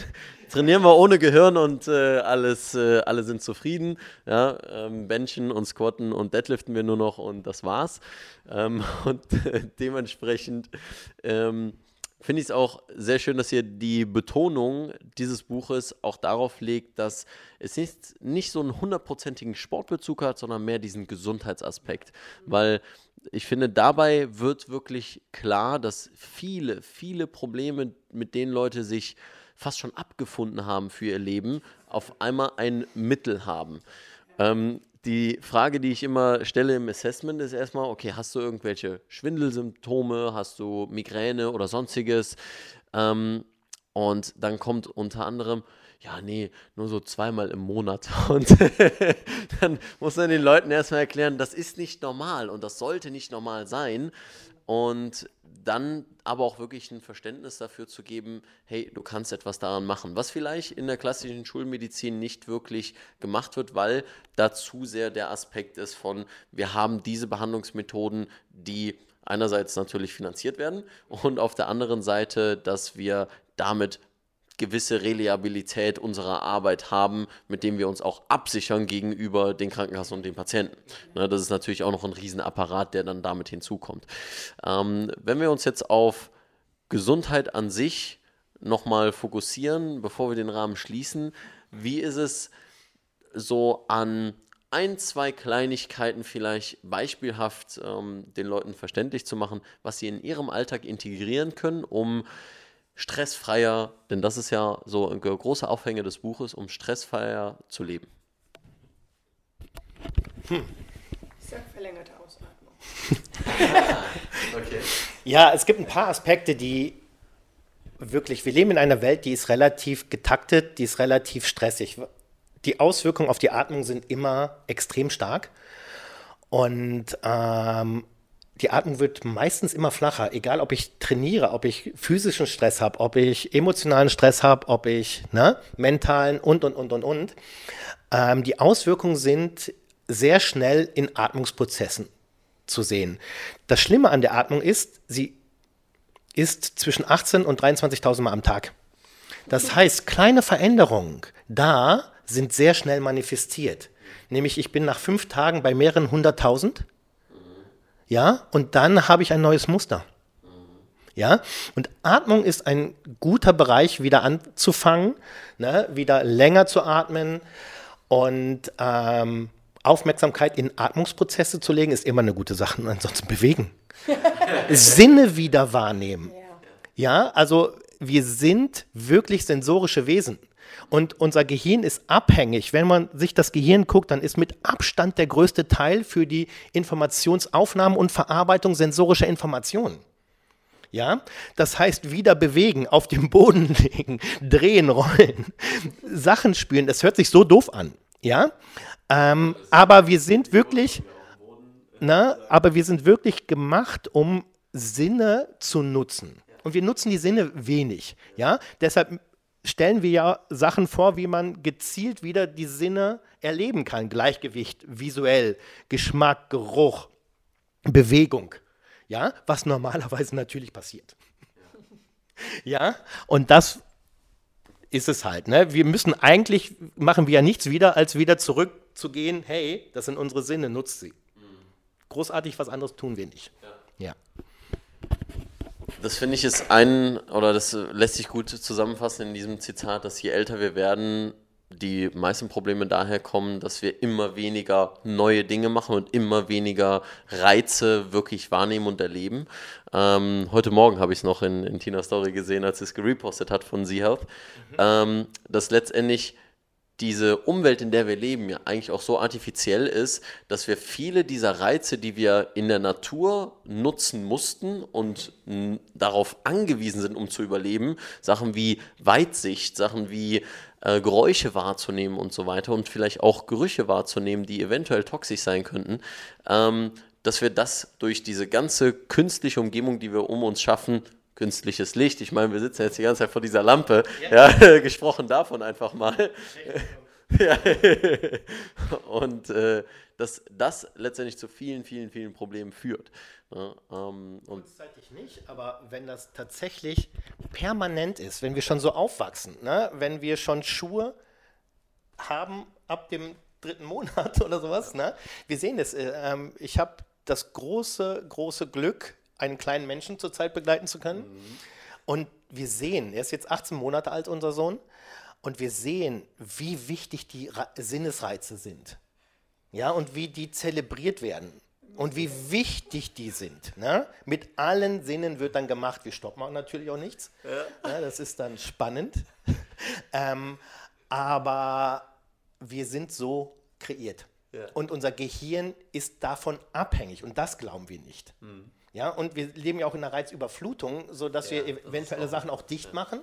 trainieren wir ohne Gehirn und äh, alles, äh, alle sind zufrieden. Ja, ähm, Benchen und Squatten und Deadliften wir nur noch und das war's. Ähm, und dementsprechend ähm, finde ich es auch sehr schön, dass ihr die Betonung dieses Buches auch darauf legt, dass es nicht, nicht so einen hundertprozentigen Sportbezug hat, sondern mehr diesen Gesundheitsaspekt. Weil ich finde, dabei wird wirklich klar, dass viele, viele Probleme, mit denen Leute sich fast schon abgefunden haben für ihr Leben, auf einmal ein Mittel haben. Ähm, die Frage, die ich immer stelle im Assessment, ist erstmal, okay, hast du irgendwelche Schwindelsymptome, hast du Migräne oder sonstiges? Ähm, und dann kommt unter anderem, ja, nee, nur so zweimal im Monat. Und dann muss man den Leuten erstmal erklären, das ist nicht normal und das sollte nicht normal sein. Und dann aber auch wirklich ein Verständnis dafür zu geben, hey, du kannst etwas daran machen, was vielleicht in der klassischen Schulmedizin nicht wirklich gemacht wird, weil da zu sehr der Aspekt ist von, wir haben diese Behandlungsmethoden, die einerseits natürlich finanziert werden und auf der anderen Seite, dass wir damit gewisse Reliabilität unserer Arbeit haben, mit dem wir uns auch absichern gegenüber den Krankenkassen und den Patienten. Ne, das ist natürlich auch noch ein Riesenapparat, der dann damit hinzukommt. Ähm, wenn wir uns jetzt auf Gesundheit an sich nochmal fokussieren, bevor wir den Rahmen schließen, wie ist es so an ein, zwei Kleinigkeiten vielleicht beispielhaft ähm, den Leuten verständlich zu machen, was sie in ihrem Alltag integrieren können, um stressfreier, denn das ist ja so ein großer Aufhänger des Buches, um stressfreier zu leben. Hm. Ich sag verlängerte Ausatmung. okay. Ja, es gibt ein paar Aspekte, die wirklich, wir leben in einer Welt, die ist relativ getaktet, die ist relativ stressig. Die Auswirkungen auf die Atmung sind immer extrem stark. Und ähm, die Atmung wird meistens immer flacher, egal ob ich trainiere, ob ich physischen Stress habe, ob ich emotionalen Stress habe, ob ich ne, mentalen und, und, und, und, und. Ähm, die Auswirkungen sind sehr schnell in Atmungsprozessen zu sehen. Das Schlimme an der Atmung ist, sie ist zwischen 18 und 23.000 Mal am Tag. Das heißt, kleine Veränderungen da sind sehr schnell manifestiert. Nämlich, ich bin nach fünf Tagen bei mehreren hunderttausend ja, und dann habe ich ein neues Muster. Ja, und Atmung ist ein guter Bereich, wieder anzufangen, ne? wieder länger zu atmen und ähm, Aufmerksamkeit in Atmungsprozesse zu legen, ist immer eine gute Sache. Ansonsten bewegen. Sinne wieder wahrnehmen. Ja, also wir sind wirklich sensorische Wesen. Und unser Gehirn ist abhängig. Wenn man sich das Gehirn guckt, dann ist mit Abstand der größte Teil für die Informationsaufnahme und Verarbeitung sensorischer Informationen. Ja, das heißt, wieder bewegen, auf dem Boden legen, drehen, rollen, Sachen spüren. Das hört sich so doof an. Ja, ähm, aber wir sind wirklich, na, aber wir sind wirklich gemacht, um Sinne zu nutzen. Und wir nutzen die Sinne wenig. Ja, deshalb stellen wir ja Sachen vor, wie man gezielt wieder die Sinne erleben kann. Gleichgewicht, visuell, Geschmack, Geruch, Bewegung. Ja, was normalerweise natürlich passiert. Ja, und das ist es halt. Ne? Wir müssen eigentlich, machen wir ja nichts wieder, als wieder zurückzugehen, hey, das sind unsere Sinne, nutzt sie. Großartig, was anderes tun wir nicht. Ja. ja. Das finde ich ist ein, oder das lässt sich gut zusammenfassen in diesem Zitat, dass je älter wir werden, die meisten Probleme daher kommen, dass wir immer weniger neue Dinge machen und immer weniger Reize wirklich wahrnehmen und erleben. Ähm, heute Morgen habe ich es noch in, in Tinas Story gesehen, als sie es gerepostet hat von Z-Health, mhm. ähm, dass letztendlich diese Umwelt, in der wir leben, ja eigentlich auch so artifiziell ist, dass wir viele dieser Reize, die wir in der Natur nutzen mussten und darauf angewiesen sind, um zu überleben, Sachen wie Weitsicht, Sachen wie äh, Geräusche wahrzunehmen und so weiter und vielleicht auch Gerüche wahrzunehmen, die eventuell toxisch sein könnten, ähm, dass wir das durch diese ganze künstliche Umgebung, die wir um uns schaffen, künstliches Licht, ich meine, wir sitzen jetzt die ganze Zeit vor dieser Lampe, ja, gesprochen davon einfach mal. Ja. und äh, dass das letztendlich zu vielen, vielen, vielen Problemen führt. Ja, ähm, und Kurzzeitig nicht, aber wenn das tatsächlich permanent ist, wenn wir schon so aufwachsen, ne? wenn wir schon Schuhe haben ab dem dritten Monat oder sowas, ne? wir sehen das. Äh, ähm, ich habe das große, große Glück, einen kleinen Menschen zurzeit begleiten zu können. Und wir sehen, er ist jetzt 18 Monate alt, unser Sohn, und wir sehen, wie wichtig die Ra Sinnesreize sind. Ja, und wie die zelebriert werden. Und wie wichtig die sind. Ne? Mit allen Sinnen wird dann gemacht. Wir stoppen auch natürlich auch nichts. Ja. das ist dann spannend. ähm, aber wir sind so kreiert. Ja. Und unser Gehirn ist davon abhängig. Und das glauben wir nicht. Ja, und wir leben ja auch in einer Reizüberflutung, sodass wir eventuelle Sachen auch dicht machen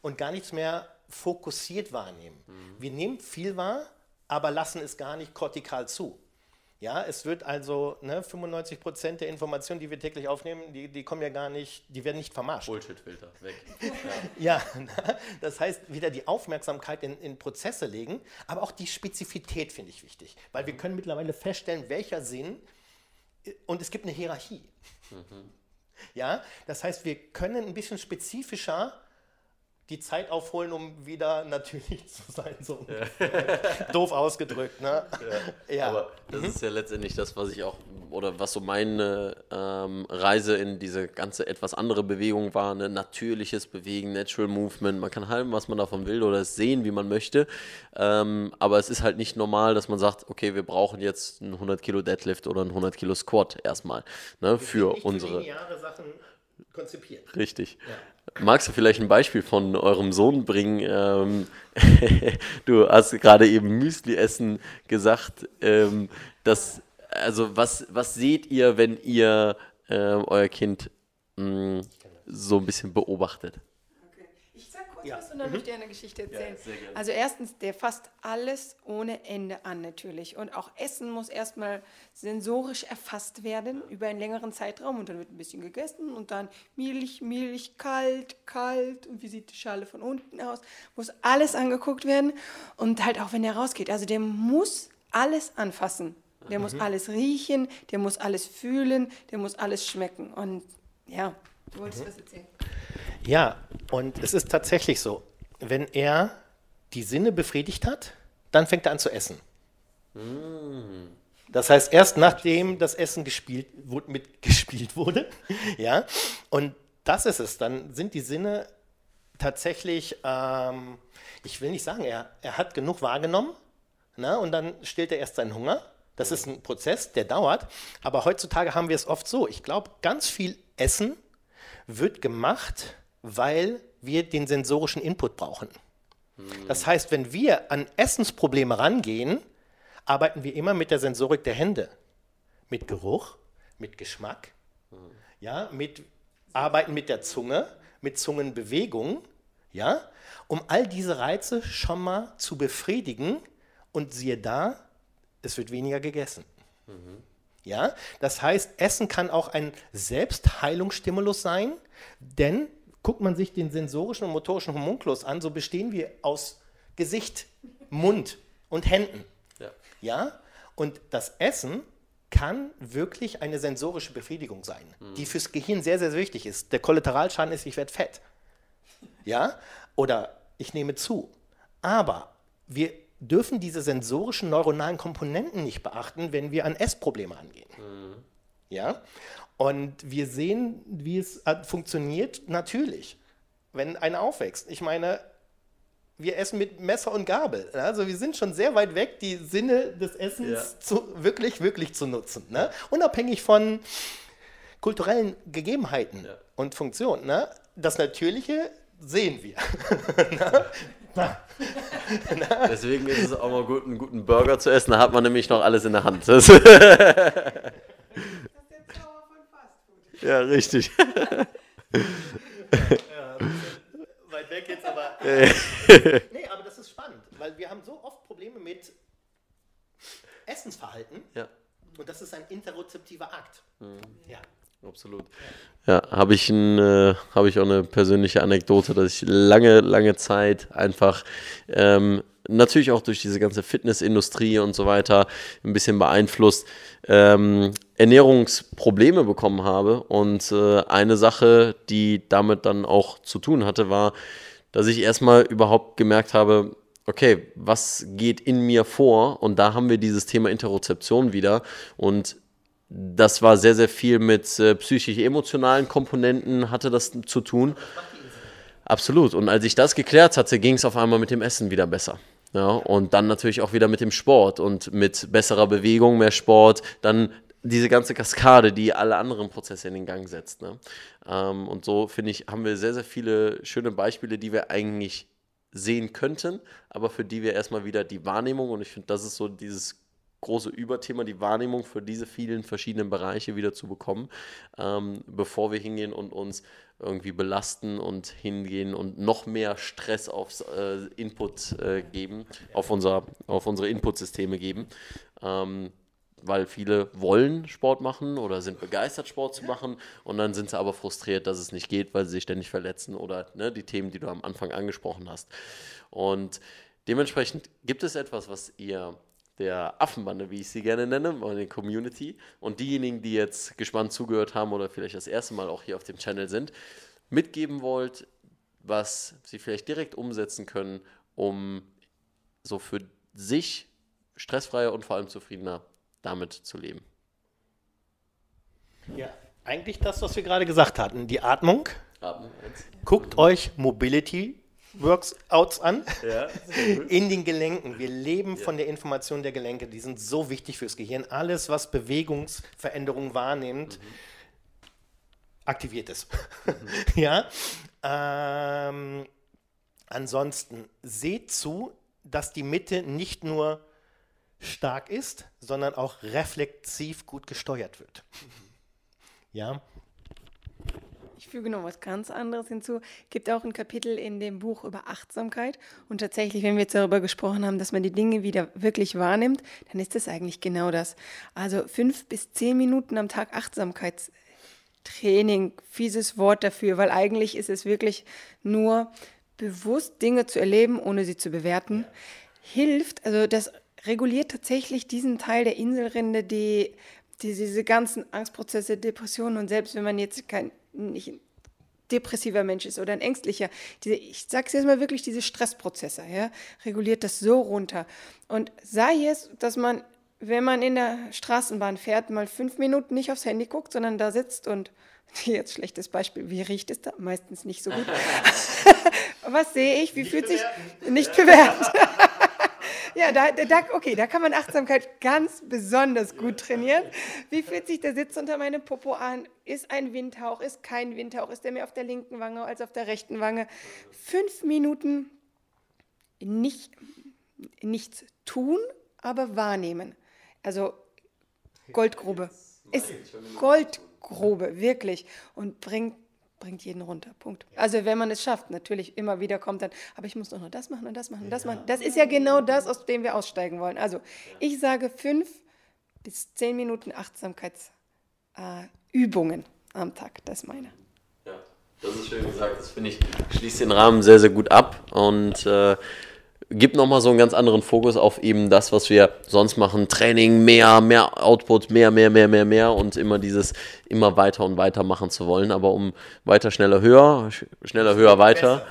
und gar nichts mehr fokussiert wahrnehmen. Wir nehmen viel wahr, aber lassen es gar nicht kortikal zu. Ja, es wird also ne, 95 Prozent der Informationen, die wir täglich aufnehmen, die, die kommen ja gar nicht, die werden nicht vermascht. Bullshit-Filter, weg. Ja, das heißt, wieder die Aufmerksamkeit in, in Prozesse legen, aber auch die Spezifität finde ich wichtig, weil wir können mittlerweile feststellen, welcher Sinn und es gibt eine Hierarchie. Ja, das heißt, wir können ein bisschen spezifischer die Zeit aufholen, um wieder natürlich zu sein, so doof ausgedrückt. Ne? Ja. Aber das ist ja letztendlich das, was ich auch, oder was so meine ähm, Reise in diese ganze etwas andere Bewegung war, ne? natürliches Bewegen, Natural Movement. Man kann halten, was man davon will oder es sehen, wie man möchte. Ähm, aber es ist halt nicht normal, dass man sagt, okay, wir brauchen jetzt einen 100 Kilo Deadlift oder einen 100 Kilo Squat erstmal ne? für unsere. lineare Sachen konzipiert. Richtig. Magst du vielleicht ein Beispiel von eurem Sohn bringen? Ähm, du hast gerade eben Müsli essen gesagt. Ähm, dass, also was, was seht ihr, wenn ihr ähm, euer Kind mh, so ein bisschen beobachtet? Kurz Ja. was und dann möchte ich eine Geschichte erzählen. gerne. also erstens, der fasst alles ohne Ende an natürlich. Und auch Essen muss erstmal sensorisch erfasst werden über einen längeren Zeitraum und dann wird ein bisschen gegessen und dann Milch, Milch, kalt, kalt und wie sieht die Schale von unten aus. Muss alles angeguckt werden und halt auch wenn er rausgeht. Also der muss alles anfassen. Der muss alles riechen, der muss alles fühlen, der muss alles schmecken. Und ja, du wolltest was erzählen. Ja, und es ist tatsächlich so, wenn er die Sinne befriedigt hat, dann fängt er an zu essen. Das heißt, erst nachdem das Essen gespielt, wurde, mitgespielt wurde, ja, und das ist es, dann sind die Sinne tatsächlich, ähm, ich will nicht sagen, er, er hat genug wahrgenommen, na, und dann stillt er erst seinen Hunger. Das ist ein Prozess, der dauert, aber heutzutage haben wir es oft so. Ich glaube, ganz viel Essen wird gemacht, weil wir den sensorischen Input brauchen. Das heißt, wenn wir an Essensprobleme rangehen, arbeiten wir immer mit der Sensorik der Hände. Mit Geruch, mit Geschmack, ja, mit Arbeiten mit der Zunge, mit Zungenbewegung, ja, um all diese Reize schon mal zu befriedigen und siehe da, es wird weniger gegessen. Ja, das heißt, Essen kann auch ein Selbstheilungsstimulus sein, denn guckt man sich den sensorischen und motorischen Homunculus an, so bestehen wir aus Gesicht, Mund und Händen. Ja. Ja, und das Essen kann wirklich eine sensorische Befriedigung sein, die fürs Gehirn sehr, sehr wichtig ist. Der Kollateralschaden ist, ich werde fett. Ja, oder ich nehme zu. Aber wir dürfen diese sensorischen neuronalen Komponenten nicht beachten, wenn wir an Essprobleme angehen. Ja? Und wir sehen, wie es äh, funktioniert, natürlich, wenn einer aufwächst. Ich meine, wir essen mit Messer und Gabel. Also wir sind schon sehr weit weg, die Sinne des Essens Ja. zu, wirklich, wirklich zu nutzen. Ne? Unabhängig von kulturellen Gegebenheiten Ja. und Funktionen. Ne? Das Natürliche sehen wir. Deswegen ist es auch mal gut, einen guten Burger zu essen. Da hat man nämlich noch alles in der Hand. Das ja, richtig. Weit weg jetzt, aber. nee, aber das ist weil wir haben so oft Probleme mit Essensverhalten Ja. und das ist ein interozeptiver Akt. Ja. Absolut. Ja, habe ich, ein, äh, hab ich auch eine persönliche Anekdote, dass ich lange, lange Zeit einfach ähm, natürlich auch durch diese ganze Fitnessindustrie und so weiter ein bisschen beeinflusst, ähm, Ernährungsprobleme bekommen habe. Und äh, eine Sache, die damit dann auch zu tun hatte, war, dass ich erstmal überhaupt gemerkt habe, okay, was geht in mir vor? Und da haben wir dieses Thema Interozeption wieder. Und das war sehr, sehr viel mit äh, psychisch-emotionalen Komponenten, hatte das zu tun. Absolut. Und als ich das geklärt hatte, ging es auf einmal mit dem Essen wieder besser. Ja, und dann natürlich auch wieder mit dem Sport und mit besserer Bewegung, mehr Sport, dann diese ganze Kaskade, die alle anderen Prozesse in den Gang setzt. Ne? Ähm, und so, finde ich, haben wir sehr, sehr viele schöne Beispiele, die wir eigentlich sehen könnten, aber für die wir erstmal wieder die Wahrnehmung, und ich finde, das ist so dieses große Überthema, die Wahrnehmung für diese vielen verschiedenen Bereiche wieder zu bekommen, ähm, bevor wir hingehen und uns irgendwie belasten und hingehen und noch mehr Stress aufs äh, Input äh, geben, auf, unser, auf unsere Inputsysteme geben. Ähm, weil viele wollen Sport machen oder sind begeistert, Sport zu machen und dann sind sie aber frustriert, dass es nicht geht, weil sie sich ständig verletzen oder ne, die Themen, die du am Anfang angesprochen hast. Und dementsprechend gibt es etwas, was ihr der Affenbande, wie ich sie gerne nenne, meine Community und diejenigen, die jetzt gespannt zugehört haben oder vielleicht das erste Mal auch hier auf dem Channel sind, mitgeben wollt, was sie vielleicht direkt umsetzen können, um so für sich stressfreier und vor allem zufriedener damit zu leben. ja. Eigentlich das, was wir gerade gesagt hatten, die Atmung. Atmen. Guckt euch Mobility Workouts an Ja, in den Gelenken. Wir leben von der Information der Gelenke. Die sind so wichtig fürs Gehirn. Alles, was Bewegungsveränderungen wahrnimmt, aktiviert es. ja. Ähm, ansonsten seht zu, dass die Mitte nicht nur stark ist, sondern auch reflexiv gut gesteuert wird. Ja. Ich füge noch was ganz anderes hinzu. Gibt auch ein Kapitel in dem Buch über Achtsamkeit. Und tatsächlich, wenn wir jetzt darüber gesprochen haben, dass man die Dinge wieder wirklich wahrnimmt, dann ist das eigentlich genau das. Also fünf bis zehn Minuten am Tag Achtsamkeitstraining, fieses Wort dafür, weil eigentlich ist es wirklich nur bewusst Dinge zu erleben, ohne sie zu bewerten, hilft. Also das reguliert tatsächlich diesen Teil der Inselrinde, die, die diese ganzen Angstprozesse, Depressionen und selbst wenn man jetzt kein ein depressiver Mensch ist oder ein ängstlicher, diese, ich sage es jetzt mal wirklich, diese Stressprozesse, ja, reguliert das so runter. Und sei es, dass man, wenn man in der Straßenbahn fährt, mal fünf Minuten nicht aufs Handy guckt, sondern da sitzt und jetzt schlechtes Beispiel, wie riecht es da? Meistens nicht so gut. Was sehe ich? Wie fühlt sich nicht bewerten? Ja, da, da, okay, da kann man Achtsamkeit ganz besonders gut trainieren. Wie fühlt sich der Sitz unter meinem Popo an? Ist ein Windhauch, ist kein Windhauch? Ist der mehr auf der linken Wange als auf der rechten Wange? Fünf Minuten nicht, nichts tun, aber wahrnehmen. Also Goldgrube. Ist Goldgrube, wirklich. Und bringt bringt jeden runter. Punkt. Also wenn man es schafft, natürlich immer wieder kommt dann, aber ich muss doch noch das machen und das machen und das machen. Das ist ja genau das, aus dem wir aussteigen wollen. Also ich sage fünf bis zehn Minuten Achtsamkeitsübungen am Tag. Das ist meine. Ja, das ist schön gesagt. Das finde ich, schließt den Rahmen sehr, sehr gut ab und äh, gibt nochmal so einen ganz anderen Fokus auf eben das, was wir sonst machen. Training, mehr, mehr Output, mehr, mehr, mehr, mehr, mehr und immer dieses, immer weiter und weiter machen zu wollen. Aber um weiter, schneller, höher, sch- schneller, höher, weiter.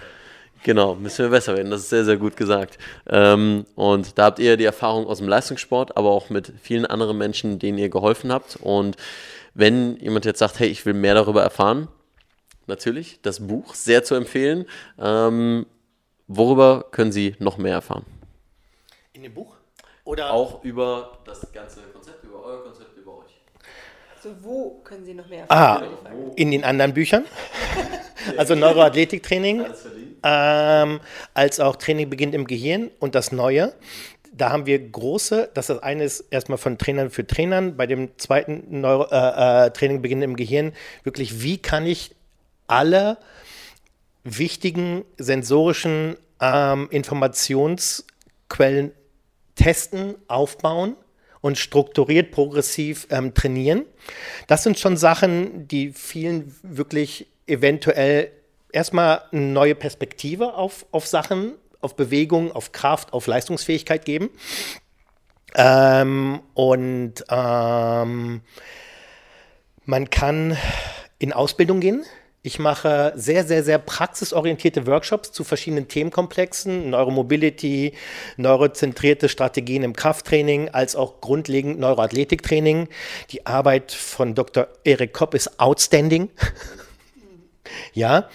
Genau, müssen wir besser werden. Das ist sehr, sehr gut gesagt. Ähm, und da habt ihr die Erfahrung aus dem Leistungssport, aber auch mit vielen anderen Menschen, denen ihr geholfen habt. Und wenn jemand jetzt sagt, hey, ich will mehr darüber erfahren, natürlich, das Buch sehr zu empfehlen. Ähm, worüber können Sie noch mehr erfahren? In dem Buch? Oder Auch über das ganze Konzept, über euer Konzept, über euch. So, wo können Sie noch mehr Ah, erfahren? in den anderen Büchern? also Neuroathletiktraining, ähm, als auch Training beginnt im Gehirn und das Neue. Da haben wir große, das ist eines erstmal von Trainern für Trainern, bei dem zweiten Neuro, äh, äh, Training beginnt im Gehirn, wirklich, wie kann ich alle wichtigen sensorischen ähm, Quellen testen, aufbauen und strukturiert progressiv ähm, trainieren. Das sind schon Sachen, die vielen wirklich eventuell erstmal eine neue Perspektive auf, auf Sachen, auf Bewegung, auf Kraft, auf Leistungsfähigkeit geben. Ähm, und ähm, man kann in Ausbildung gehen. Ich mache sehr, sehr, sehr praxisorientierte Workshops zu verschiedenen Themenkomplexen, Neuromobility, neurozentrierte Strategien im Krafttraining, als auch grundlegend Neuroathletiktraining. Die Arbeit von Dr. Erik Kopp ist outstanding. ja.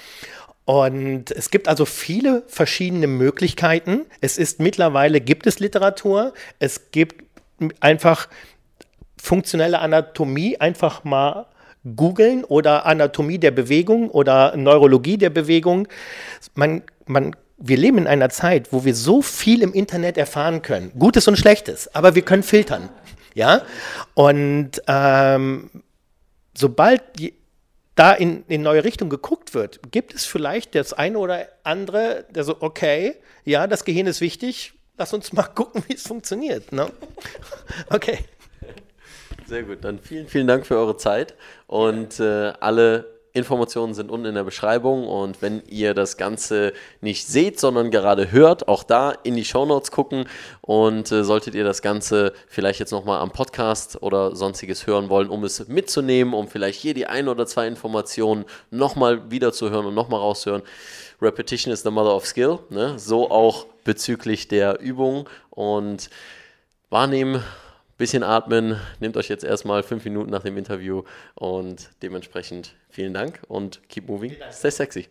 Und es gibt also viele verschiedene Möglichkeiten. Es ist mittlerweile, gibt es Literatur, es gibt einfach funktionelle Anatomie, einfach mal googeln oder Anatomie der Bewegung oder Neurologie der Bewegung. Man, man, wir leben in einer Zeit, wo wir so viel im Internet erfahren können, Gutes und Schlechtes, aber wir können filtern. Ja, und ähm, sobald da in, in neue Richtung geguckt wird, gibt es vielleicht das eine oder andere, der so, okay, ja, das Gehirn ist wichtig, lass uns mal gucken, wie es funktioniert. Ne? Okay. Sehr gut, dann vielen, vielen Dank für eure Zeit. Und äh, alle Informationen sind unten in der Beschreibung. Und wenn ihr das Ganze nicht seht, sondern gerade hört, auch da in die Shownotes gucken. Und äh, solltet ihr das Ganze vielleicht jetzt nochmal am Podcast oder sonstiges hören wollen, um es mitzunehmen, um vielleicht hier die ein oder zwei Informationen nochmal wiederzuhören und nochmal rauszuhören. Repetition is the mother of skill, ne? so auch bezüglich der Übung. Und wahrnehmen bisschen atmen. Nehmt euch jetzt erstmal fünf Minuten nach dem Interview und dementsprechend vielen Dank und keep moving. Stay sexy.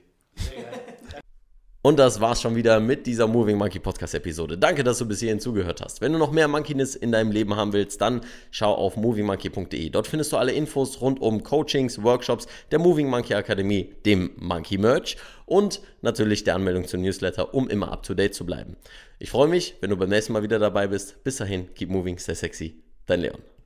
Und das war's schon wieder mit dieser Moving Monkey Podcast Episode. Danke, dass du bis hierhin zugehört hast. Wenn du noch mehr Monkeyness in deinem Leben haben willst, dann schau auf movingmonkey.de. Dort findest du alle Infos rund um Coachings, Workshops der Moving Monkey Akademie, dem Monkey Merch und natürlich der Anmeldung zum Newsletter, um immer up to date zu bleiben. Ich freue mich, wenn du beim nächsten Mal wieder dabei bist. Bis dahin, keep moving, stay sexy. Dein Leon.